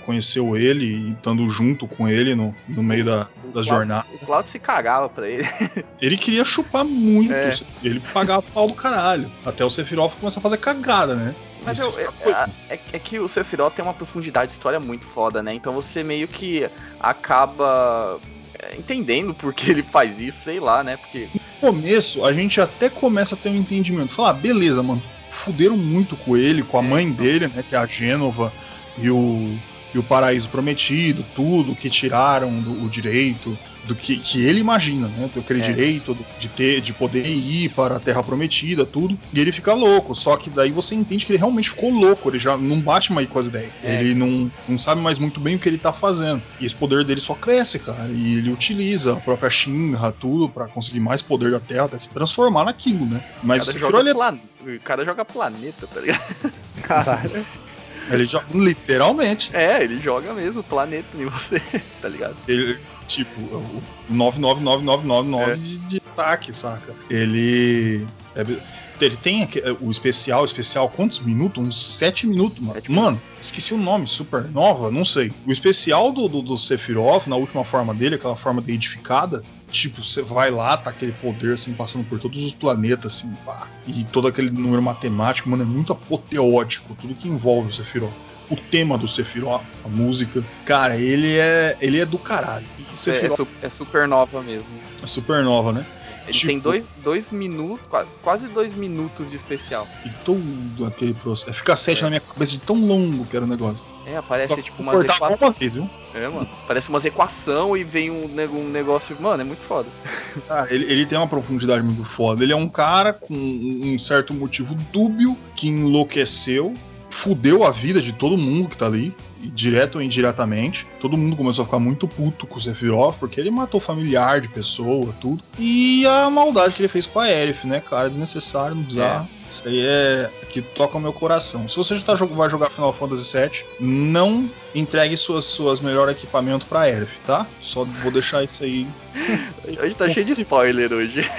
conheceu ele, e estando junto com ele no, no meio da, das jornadas. O Cloud se cagava pra ele. [LAUGHS] ele queria chupar muito. É. Ele pagava pau do caralho. Até o Sephiroth começar a fazer cagada, né? Mas eu, é, é, é, que o Sephiroth tem uma profundidade de história muito foda, né? Então você meio que acaba é, entendendo por que ele faz isso, sei lá, né? Porque. No começo, a gente até começa a ter um entendimento. Falar, ah, beleza, mano, fuderam muito com ele, com a é, mãe então. dele, né? Que é a Gênova, e o, e o Paraíso Prometido, tudo que tiraram do, o direito do que, que ele imagina, né? Daquele é. direito de ter, de poder ir para a Terra Prometida, tudo. E ele fica louco. Só que daí você entende que ele realmente ficou louco. Ele já não bate mais com as ideias. É. Ele não, não sabe mais muito bem o que ele tá fazendo. E esse poder dele só cresce, cara. E ele utiliza a própria Shinra, tudo, para conseguir mais poder da Terra, até se transformar naquilo, né? Mas o, joga ele... plan... o cara joga planeta, tá ligado? [LAUGHS] Caralho. Ele joga literalmente. É, ele joga mesmo planeta em você, [LAUGHS] tá ligado? Ele, tipo, o 99999 é. de, de ataque, saca? Ele. É, ele tem o especial, especial quantos minutos? Uns 7 minutos, mano. É. Mano, esqueci o nome, Supernova, não sei. O especial do, do, do Sephiroth, na última forma dele, aquela forma edificada, tipo, você vai lá, tá aquele poder assim, passando por todos os planetas, assim, pá. E todo aquele número matemático, mano, é muito apoteótico, tudo que envolve o Sephiroth o tema do Sephiroth, a música. Cara, ele é ele é do caralho. É, é, é supernova mesmo. É supernova, né? Ele tipo, tem dois, dois minutos, quase dois minutos de especial. E todo aquele processo. Fica sete é. na minha cabeça de tão longo que era o negócio. É, aparece Só tipo umas equações. É, mano. Parece umas equação e vem um, um negócio. Mano, é muito foda. [LAUGHS] Ah, ele, ele tem uma profundidade muito foda. Ele é um cara com um certo motivo dúbio que enlouqueceu fudeu a vida de todo mundo que tá ali, direto ou indiretamente. Todo mundo começou a ficar muito puto com o Sephiroth, porque ele matou familiar de pessoa, tudo. E a maldade que ele fez com a Aerith, né, cara? Desnecessário, bizarro. É. Isso aí é que toca o meu coração. Se você já tá, vai jogar Final Fantasy VII, não entregue suas, suas melhores equipamentos pra Aerith, tá? Só vou deixar isso aí. [LAUGHS] Hoje tá cheio de spoiler hoje.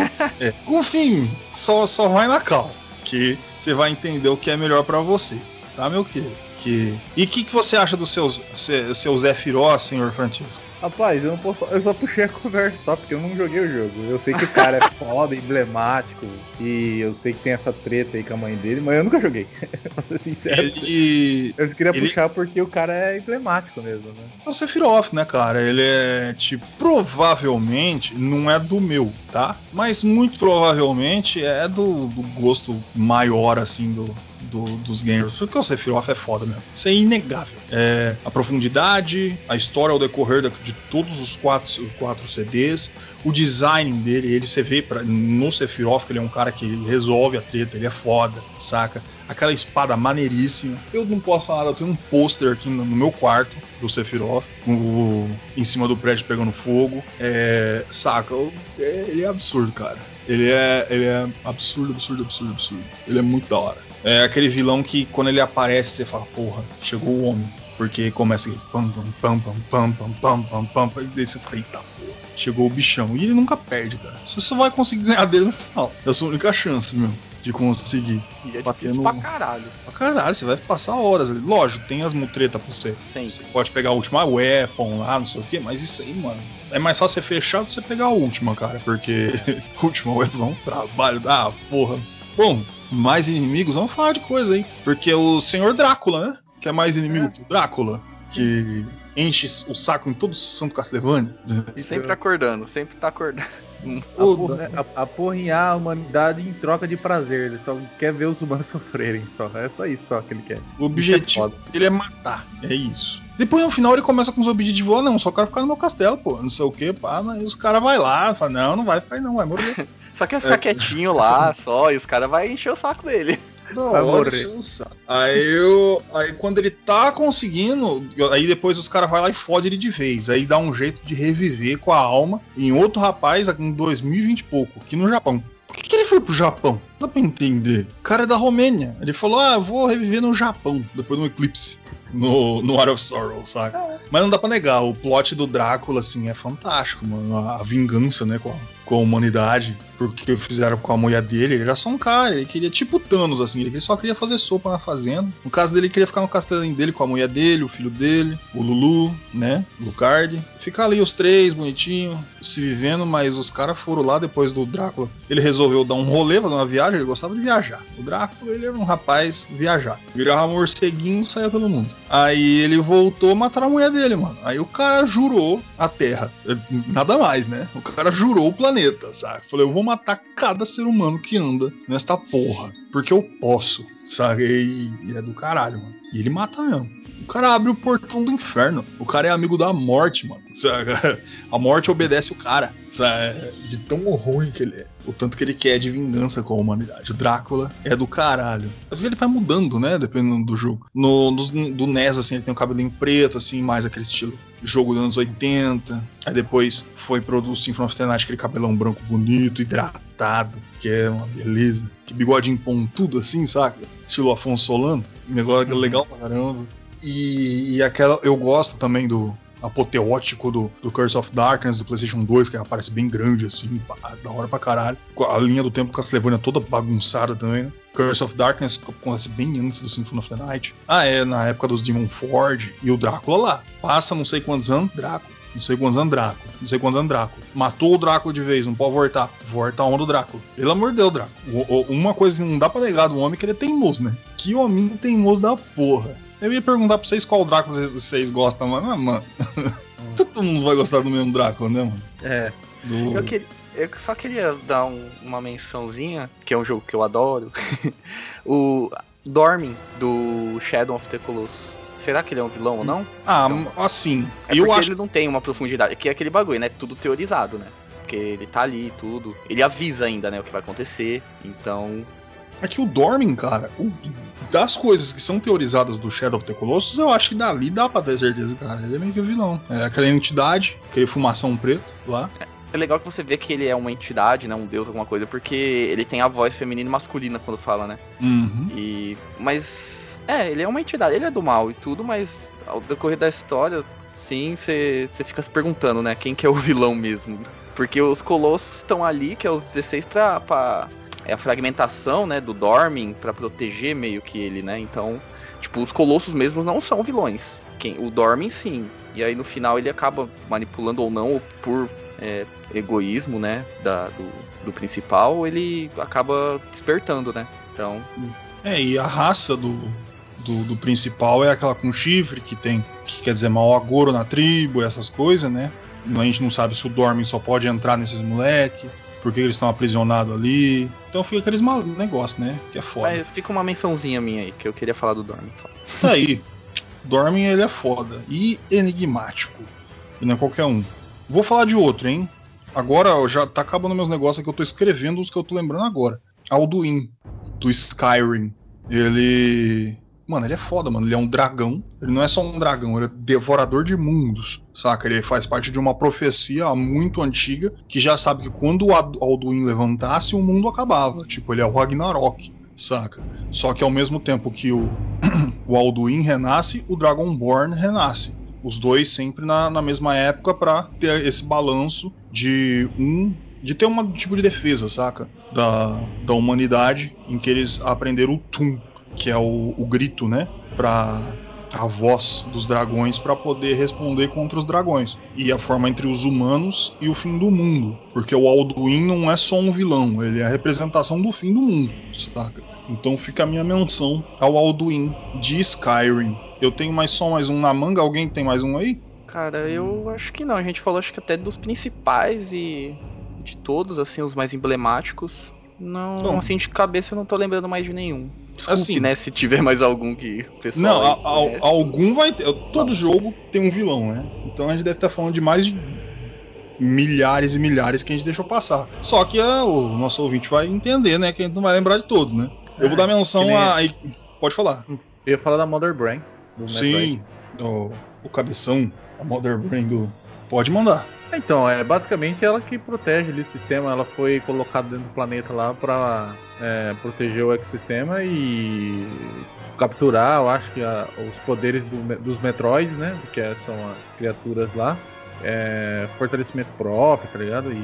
é. Enfim, só, só vai na calma, que você vai entender o que é melhor para você, tá, meu querido? Que... E o que, que você acha dos seus, seus Zephyros, senhor Francisco? Rapaz, eu não posso. Eu só puxei a conversa só porque eu não joguei o jogo. Eu sei que o cara é [LAUGHS] foda, emblemático. E eu sei que tem essa treta aí com a mãe dele, mas eu nunca joguei. [LAUGHS] pra ser sincero. Ele... Eu queria ele... puxar porque o cara é emblemático mesmo, né? É o Sephiroth, né, cara? Ele é, tipo, provavelmente não é do meu, tá? Mas muito provavelmente é do, do gosto maior, assim, do, do, dos gamers. Porque o Sephiroth é foda mesmo. Isso é inegável. É, a profundidade, a história ao decorrer de de todos os quatro, quatro CDs. O design dele, ele você vê pra, no Sephiroth que ele é um cara que resolve a treta, ele é foda, saca? Aquela espada maneiríssima. Eu não posso falar, eu tenho um pôster aqui no, no, meu quarto do Sephiroth, o, em cima do prédio pegando fogo. É, saca? É, ele é absurdo, cara. Ele é, ele é absurdo, absurdo, absurdo, absurdo. Ele é muito da hora. É aquele vilão que quando ele aparece você fala, porra, chegou o homem. Porque começa aqui, pam, pam, pam, pam, pam, pam, pam, pam, pam, e daí você fala, eita porra, chegou o bichão. E ele nunca perde, cara. Você só vai conseguir ganhar dele no final. É a sua única chance, meu de conseguir. E é bater no... pra caralho. Pra caralho, você vai passar horas ali. Lógico, tem as mutretas pra você. Sim. Você pode pegar a última weapon lá, não sei o que, mas isso aí, mano. É mais fácil você fechar do que você pegar a última, cara. Porque a última weapon é um trabalho da ah, porra. Bom, mais inimigos, vamos falar de coisa aí. Porque o Senhor Drácula, né? Que é mais inimigo é. que o Drácula, que enche o saco em todo o Santo Castlevania. E sempre acordando, sempre tá acordando. [LAUGHS] Aporrinhar a humanidade em troca de prazer. Ele só quer ver os humanos [LAUGHS] sofrerem só. É só isso só que ele quer. O objetivo é dele é matar. É isso. Depois no final ele começa com os objetivos, ah, não, só quero ficar no meu castelo, pô, não sei o que, pá, mas os caras vai lá, fala, não, não vai ficar não, vai morrer. [LAUGHS] só quer ficar é. quietinho lá, só, e os caras vai encher o saco dele. Da morrer. Aí, eu, aí quando ele tá conseguindo, aí depois os caras vão lá e fodem ele de vez. Aí dá um jeito de reviver com a alma em outro rapaz em 2020 e pouco, aqui no Japão. Por que, que ele foi pro Japão? Não dá pra entender. O cara é da Romênia. Ele falou: Ah, eu vou reviver no Japão, depois do eclipse. No, no Art of Sorrow, saca? É. Mas não dá pra negar, o plot do Drácula, assim, é fantástico, mano. A vingança, né, com a, com a humanidade porque fizeram com a mulher dele, ele era só um cara, ele queria tipo Thanos, assim, ele só queria fazer sopa na fazenda. No caso dele, ele queria ficar no castelinho dele com a mulher dele, o filho dele, o Lulu, né, Lucard. Ficar ali os três, bonitinho, se vivendo, mas os caras foram lá depois do Drácula. Ele resolveu dar um rolê, fazer uma viagem, ele gostava de viajar. O Drácula, ele era um rapaz viajar. Virava morceguinho saia pelo mundo. Aí ele voltou matar a mulher dele, mano. Aí o cara jurou a Terra. Nada mais, né? O cara jurou o planeta, sabe? Falei, eu vou matar cada ser humano que anda nesta porra. Porque eu posso, sabe? E, é do caralho, mano. E ele mata mesmo. O cara abre o portão do inferno. O cara é amigo da morte, mano. [LAUGHS] A morte obedece o cara. Sabe? De tão ruim que ele é. O tanto que ele quer de vingança com a humanidade. O Drácula é do caralho. Mas ele vai mudando, né? Dependendo do jogo. No, no, do NES, assim, ele tem o cabelinho preto, assim, mais aquele estilo jogo dos anos 80. Aí depois foi pro Symphony of the Night, aquele cabelão branco bonito, hidratado, que é uma beleza. Que bigodinho pontudo assim, saca? Estilo Afonso Solano. Negócio uhum. legal pra caramba. E, e aquela. Eu gosto também do, apoteótico do, do Curse of Darkness do PlayStation 2, que aparece bem grande, assim, da hora pra caralho. A linha do tempo Castlevania toda bagunçada também, né? Curse of Darkness acontece bem antes do Symphony of the Night. Ah, é, na época dos Demon Forge e o Drácula lá. Passa não sei quantos anos, Drácula. Não sei quantos anos Drácula. Não sei quantos anos Drácula. Matou o Drácula de vez, não pode voltar. Volta a onda do Drácula. Pelo amor de Deus, Drácula. O, o, uma coisa que não dá pra negar do homem é que ele é teimoso, né? Que homem teimoso da porra. Eu ia perguntar pra vocês qual Drácula vocês gostam, mas, ah, mano. [LAUGHS] Todo mundo vai gostar do mesmo Drácula, né, mano? É. Do... Eu, que... eu só queria dar um, uma mençãozinha, que é um jogo que eu adoro. [LAUGHS] o Dormin, do Shadow of the Colossus. Será que ele é um vilão ou não? Ah, assim. É eu acho... ele não tem uma profundidade. Que é aquele bagulho, né? Tudo teorizado, né? Porque ele tá ali tudo. Ele avisa ainda, né, o que vai acontecer. Então, É que o Dormin, cara, o- das coisas que são teorizadas do Shadow of the Colossus, eu acho que dali dá pra ter certeza, cara. Ele é meio que o vilão. É aquela entidade, aquele fumação preto lá. É legal que você vê que ele é uma entidade, né? Um deus, alguma coisa, porque ele tem a voz feminina e masculina quando fala, né? Uhum. E. Mas. É, ele é uma entidade, ele é do mal e tudo, mas ao decorrer da história, sim, você você fica se perguntando, né? Quem que é o vilão mesmo? Porque os colossos estão ali, que é os 16 pra. pra é a fragmentação, né, do Dormin pra proteger meio que ele, né? Então, tipo, os colossos mesmos não são vilões. Quem, o Dormin sim. E aí no final ele acaba manipulando ou não, por é, egoísmo, né, da, do, do principal, ele acaba despertando, né? Então, É, e a raça do, do, do principal é aquela com chifre, que tem, que quer dizer, mau agouro na tribo, essas coisas, né? A gente não sabe se o Dormin só pode entrar nesses moleque, por que eles estão aprisionados ali. Então fica aqueles mal negócios, né? Que é foda. mas fica uma mençãozinha minha aí, que eu queria falar do Dormin só. Tá aí. Dormin ele é foda e enigmático. E não é qualquer um. Vou falar de outro, hein? Agora já tá acabando meus negócios aqui, eu tô escrevendo os que eu tô lembrando agora. Alduin, do Skyrim. Ele. Mano, ele é foda, mano. Ele é um dragão. Ele não é só um dragão, ele é devorador de mundos. Saca? Ele faz parte de uma profecia muito antiga que já sabe que quando o Alduin levantasse, o mundo acabava. Tipo, ele é o Ragnarok. Saca? Só que ao mesmo tempo que o, [CLEARS THROAT] o Alduin renasce, o Dragonborn renasce. Os dois sempre na, na mesma época pra ter esse balanço de um. de ter um tipo de defesa, saca? Da, da humanidade, em que eles aprenderam o Tum, que é o, o grito, né? Pra a voz dos dragões para poder responder contra os dragões. E a forma entre os humanos e o fim do mundo. Porque o Alduin não é só um vilão, ele é a representação do fim do mundo, saca? Então fica a minha menção ao Alduin de Skyrim. Eu tenho mais só mais um na manga, alguém tem mais um aí? Cara, eu acho que não. A gente falou acho que até dos principais e de todos, assim, os mais emblemáticos. Não, Bom. assim, de cabeça eu não tô lembrando mais de nenhum. Desculpe, Assim- né, se tiver mais algum que o pessoal Não, a- a- algum vai ter. Todo jogo tem um vilão, né? Então a gente deve estar falando de mais de milhares e milhares que a gente deixou passar. Só que ah, o nosso ouvinte vai entender, né? Que a gente não vai lembrar de todos, né? Eu vou dar menção que nem- a. Pode falar. Eu ia falar da Mother Brain. Sim, o, o cabeção, a Mother Brain do. Pode mandar. Então, é basicamente ela que protege ali o sistema. Ela foi colocada dentro do planeta lá pra é, proteger o ecossistema e capturar, eu acho que a- os poderes do dos Metroids, né? Que é- são as criaturas lá. É, fortalecimento próprio, tá ligado? E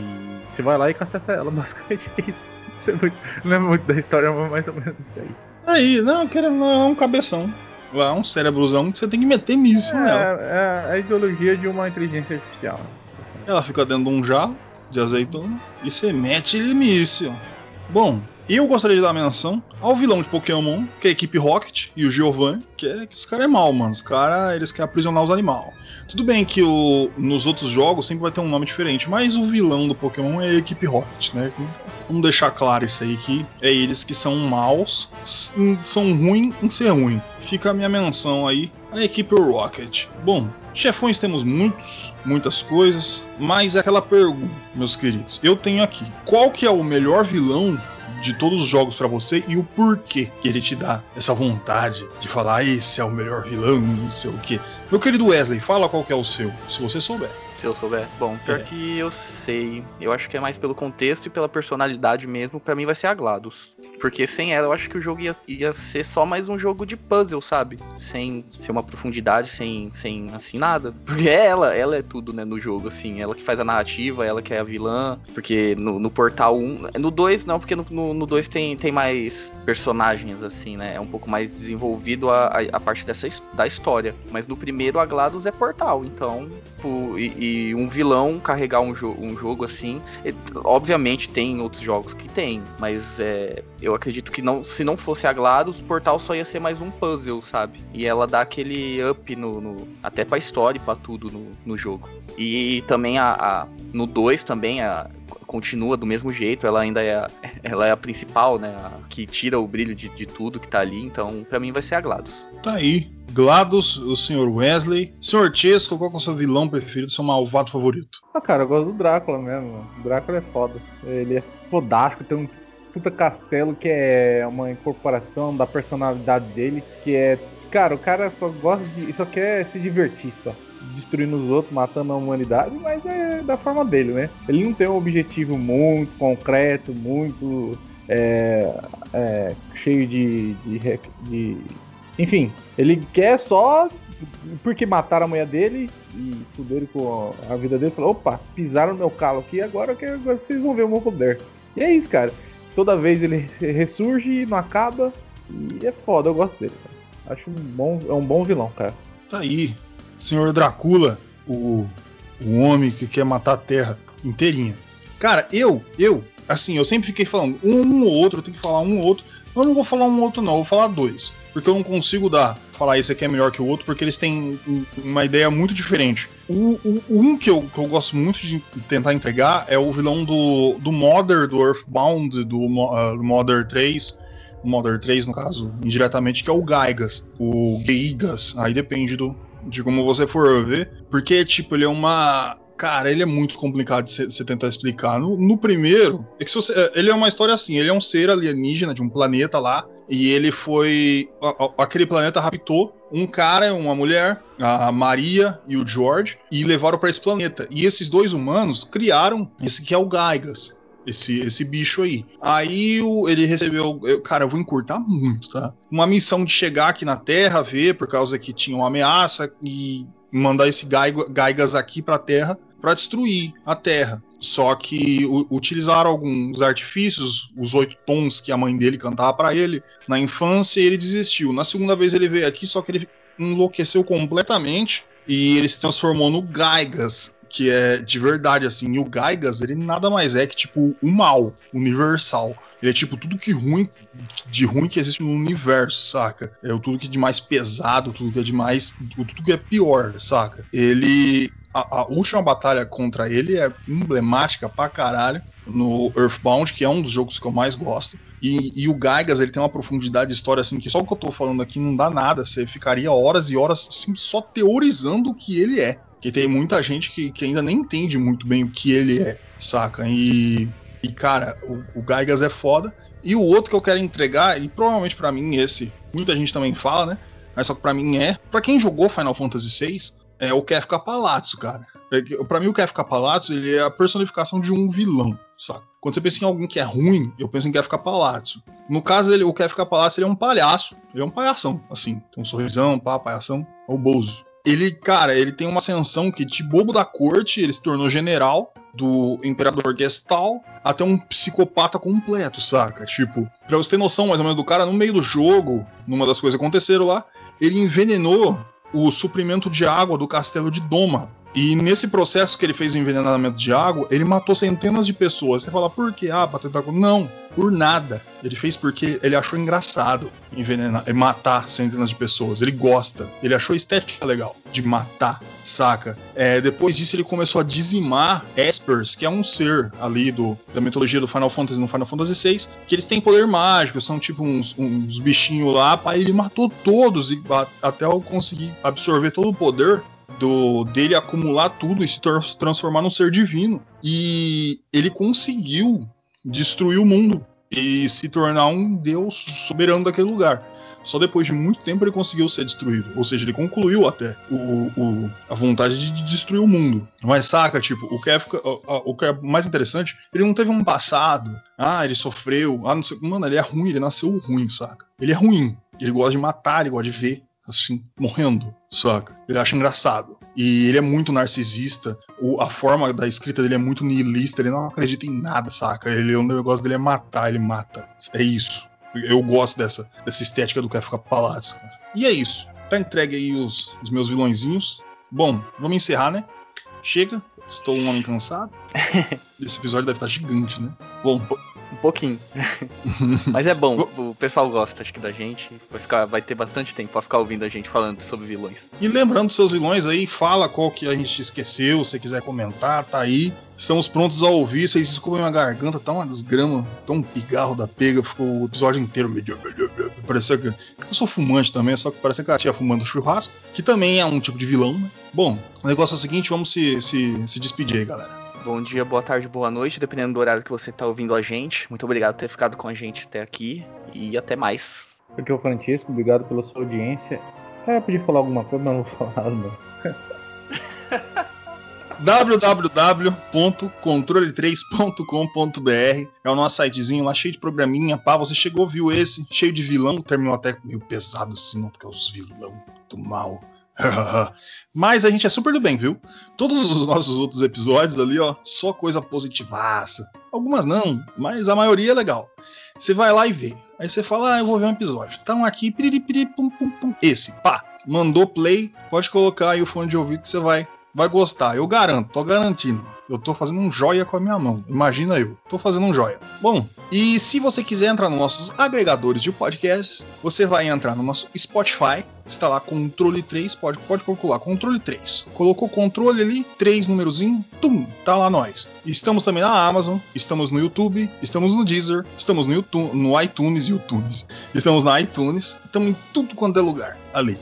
você vai lá e caceta ela, [LAUGHS] basicamente é isso. Isso é muito- não lembro muito da história, mas mais ou menos isso aí. Aí, não, querendo, não, é um cabeção. Lá, um cérebrozão que você tem que meter míssil nela. É, é a ideologia de uma inteligência artificial. Ela fica dentro de um jarro de azeitona e você mete ele míssil. Bom, eu gostaria de dar menção ao vilão de Pokémon, que é a equipe Rocket e o Giovanni, que é que os caras é mal, mano. Os caras, eles querem aprisionar os animais. Tudo bem que o, nos outros jogos sempre vai ter um nome diferente, mas o vilão do Pokémon é a equipe Rocket, né? Vamos deixar claro isso aí que é eles que são maus, são ruins em ser ruim. Fica a minha menção aí, a equipe Rocket. Bom, chefões temos muitos, muitas coisas, mas é aquela pergunta, meus queridos. Eu tenho aqui, qual que é o melhor vilão de todos os jogos pra você e o porquê que ele te dá essa vontade de falar esse é o melhor vilão, não sei o quê. Meu querido Wesley, fala qual que é o seu, se você souber. Se eu souber. Bom, pior É. que eu sei. Eu acho que é mais pelo contexto e pela personalidade mesmo. Pra mim vai ser a GLaDOS. Porque sem ela eu acho que o jogo ia, ia ser só mais um jogo de puzzle, sabe? Sem ser uma profundidade, sem, sem assim nada. Porque é ela, ela é tudo, né, no jogo, assim. Ela que faz a narrativa, ela que é a vilã. Porque no, no Portal 1. No 2 não, porque no, no, no 2 tem, tem mais personagens, assim, né? É um pouco mais desenvolvido a, a, a parte dessa, da história. Mas no primeiro a GLaDOS é Portal, então. tipo, e, e um vilão carregar um, jo um jogo assim. obviamente tem outros jogos que tem, mas é, eu acredito que não, se não fosse a GLaDOS, o Portal só ia ser mais um puzzle, sabe? E ela dá aquele up no, no- até pra história e pra tudo no, no jogo. E também a, a- no 2 também a, continua do mesmo jeito, ela ainda é a, [LAUGHS] ela é a principal, né? A, que tira o brilho de, de tudo que tá ali, então pra mim vai ser a GLaDOS. Tá aí. GLaDOS, o Sr. Wesley. Sr. Chesco, qual que é o seu vilão preferido, seu malvado favorito? Ah, cara, eu gosto do Drácula mesmo. O Drácula é foda. Ele é fodástico, tem um, puta castelo que é uma incorporação da personalidade dele, que é. Cara, o cara só gosta de. só quer se divertir só. Destruindo os outros, matando a humanidade, mas é da forma dele, né? Ele não tem um objetivo muito concreto, muito é, é, cheio de, de, de, Enfim, ele quer só. Porque mataram a mulher dele e fuderam com a vida dele. Falou: opa, pisaram no meu calo aqui, agora, que, agora vocês vão ver o meu poder. E é isso, cara. Toda vez ele ressurge, não acaba. E é foda, eu gosto dele. Cara. Acho um bom, é um bom vilão, cara. Tá aí, Senhor Drácula, o, o homem que quer matar a Terra inteirinha. Cara, eu, eu, assim, eu sempre fiquei falando um, um ou outro, eu tenho que falar um ou outro. Eu não vou falar um ou outro, não, eu vou falar dois. Porque eu não consigo dar, falar esse aqui é melhor que o outro, porque eles têm uma ideia muito diferente. O, o, um que eu, que eu gosto muito de tentar entregar é o vilão do, do Modder, do Earthbound, do, uh, do Modder 3. O Modder 3, no caso, indiretamente, que é o Gaigas, o Geigas, aí depende do, de como você for ver, porque, tipo, ele é uma Cara, ele é muito complicado de você tentar explicar. No, no primeiro, é você, é, ele é uma história assim: ele é um ser alienígena de um planeta lá, e ele foi. A, a, aquele planeta raptou um cara, uma mulher, a Maria e o George, e levaram para esse planeta. E esses dois humanos criaram esse que é o Gaigas. Esse, esse bicho aí. Aí o, ele recebeu. Eu, cara, eu vou encurtar muito, tá? Uma missão de chegar aqui na Terra, ver, por causa que tinha uma ameaça, e mandar esse Gaigas aqui pra Terra para destruir a Terra. Só que utilizaram alguns artifícios, os oito tons que a mãe dele cantava para ele na infância, e ele desistiu. Na segunda vez ele veio aqui, só que ele enlouqueceu completamente e ele se transformou no Gaigas, que é de verdade assim. E o Gaigas, ele nada mais é que tipo o mal universal. Ele é tipo tudo que ruim, de ruim que existe no universo, saca? É o tudo que é de mais pesado, tudo que é de mais, tudo que é pior, saca? Ele a, a, última batalha contra ele é emblemática pra caralho no Earthbound, que é um dos jogos que eu mais gosto. E, e, o Gaigas ele tem uma profundidade de história assim que só o que eu tô falando aqui não dá nada. Você ficaria horas e horas assim, só teorizando o que ele é. Que tem muita gente que, que ainda nem entende muito bem o que ele é, saca? E, e cara, o, o Gaigas é foda. E o outro que eu quero entregar, e provavelmente para mim esse, muita gente também fala, né? Mas só que pra mim é. para quem jogou Final Fantasy VI, é o Kefka Palazzo, cara. É para mim, o Kefka Palazzo ele é a personificação de um vilão, sabe? Quando você pensa em alguém que é ruim, eu penso em Kefka Palazzo. No caso, ele, o Kefka Palazzo ele é um palhaço. Ele é um palhação, assim. Tem um sorrisão, pá, palhação. É o Bozo. Ele, cara, ele tem uma ascensão que de bobo da corte, ele se tornou general do Imperador Gestal até um psicopata completo, saca? Tipo, pra você ter noção mais ou menos do cara, no meio do jogo, numa das coisas que aconteceram lá, ele envenenou o suprimento de água do castelo de Doma. E nesse processo que ele fez o envenenamento de água, ele matou centenas de pessoas. Você fala, por quê? Ah, pra tentar. Não, por nada. Ele fez porque ele achou engraçado envenenar, matar centenas de pessoas. Ele gosta. Ele achou estética legal de matar, saca? É, depois disso, ele começou a dizimar Espers, que é um ser ali do, da mitologia do Final Fantasy no Final Fantasy VI, que eles têm poder mágico, são tipo uns, uns bichinhos lá. Pá, ele matou todos e até eu conseguir absorver todo o poder do dele acumular tudo e se transformar num ser divino. E ele conseguiu destruir o mundo e se tornar um deus soberano daquele lugar. Só depois de muito tempo ele conseguiu ser destruído. Ou seja, ele concluiu até o, o a vontade de destruir o mundo. Mas saca, tipo, o que, é, o que é mais interessante, ele não teve um passado. Ah, ele sofreu. Ah, não sei. Mano, ele é ruim, ele nasceu ruim, saca? Ele é ruim. Ele gosta de matar, ele gosta de ver assim, morrendo, saca? Ele acha engraçado. E ele é muito narcisista. O, a forma da escrita dele é muito nihilista. Ele não acredita em nada, saca? Ele, o negócio dele é matar, ele mata. É isso. Eu gosto dessa, dessa estética do Kafka Palazzo, cara. E é isso. Tá entregue aí os, os meus vilõezinhos. Bom, vamos encerrar, né? Chega. Estou um homem cansado. [LAUGHS] Esse episódio deve estar gigante, né? Bom, um pouquinho. [LAUGHS] Mas é bom, o pessoal gosta, acho que, da gente. Vai, ficar, vai ter bastante tempo pra ficar ouvindo a gente falando sobre vilões. E lembrando seus vilões aí, fala qual que a gente esqueceu, se quiser comentar, tá aí. Estamos prontos a ouvir. Vocês desculpem minha garganta, tá uma desgrama, tão um pigarro da pega, ficou o episódio inteiro. Parecia que. Eu sou fumante também, só que parece que ela tinha fumando churrasco, que também é um tipo de vilão, né? Bom, o negócio é o seguinte, vamos se, se, se despedir aí, galera. Bom dia, boa tarde, boa noite, dependendo do horário que você está ouvindo a gente. Muito obrigado por ter ficado com a gente até aqui e até mais. Aqui é o Francisco, obrigado pela sua audiência. Cara, podia falar alguma coisa, mas não vou falar, não. [LAUGHS] www.controle3.com.br é o nosso sitezinho lá cheio de programinha. Pá, você chegou, viu esse, cheio de vilão, terminou até meio pesado assim, porque é os vilão do mal. [LAUGHS] Mas a gente é super do bem, viu? Todos os nossos outros episódios ali, ó, só coisa positivaça. Algumas não, mas a maioria é legal. Você vai lá e vê. Aí você fala, ah, eu vou ver um episódio. Então aqui, piriri, pum, pum, pum. Esse, pá, mandou play, pode colocar aí o fone de ouvido que você vai, vai gostar. Eu garanto, tô garantindo. Eu tô fazendo um joia com a minha mão. Imagina eu. Tô fazendo um joia. Bom, e se você quiser entrar nos nossos agregadores de podcasts, você vai entrar no nosso Spotify. Está lá controle 3, pode, pode calcular, controle 3. Colocou controle ali, 3 númerozinho, tum, tá lá nós. Estamos também na Amazon, estamos no YouTube, estamos no Deezer, estamos no, YouTube, no iTunes e. Estamos na iTunes, estamos em tudo quanto é lugar ali.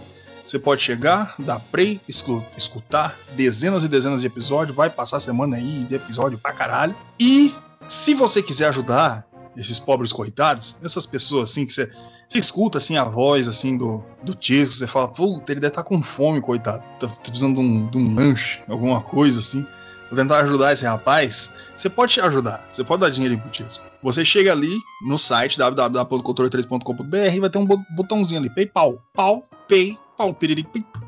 Você pode chegar, dar play, escutar dezenas e dezenas de episódios, vai passar a semana aí de episódio pra caralho. E se você quiser ajudar esses pobres coitados, essas pessoas assim que você, você escuta assim a voz assim do, do Tisco, você fala, puta, ele deve estar tá com fome, coitado, tá, tá precisando de um, de um lanche, alguma coisa assim. Vou tentar ajudar esse rapaz. Você pode ajudar, você pode dar dinheiro pro Tisco. Você chega ali no site www.controle3.com.br e vai ter um botãozinho ali, PayPal. Pau, Pay, pau, piriri,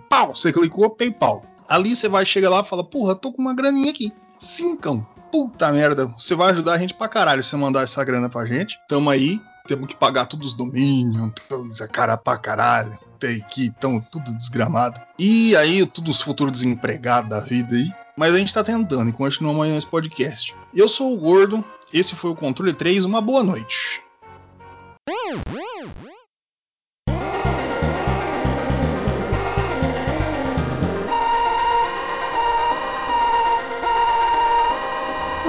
pau. Você clicou, PayPal. Ali você vai chegar lá e fala, porra, tô com uma graninha aqui. Cincão. Puta merda. Você vai ajudar a gente pra caralho se você mandar essa grana pra gente. Tamo aí. Temos que pagar todos os domínios, todos a cara pra caralho. Tem que tão tudo desgramado. E aí, todos os futuros desempregados da vida aí. Mas a gente tá tentando e continuamos aí nesse podcast. Eu sou o Gordo, esse foi o Controle 3, uma boa noite.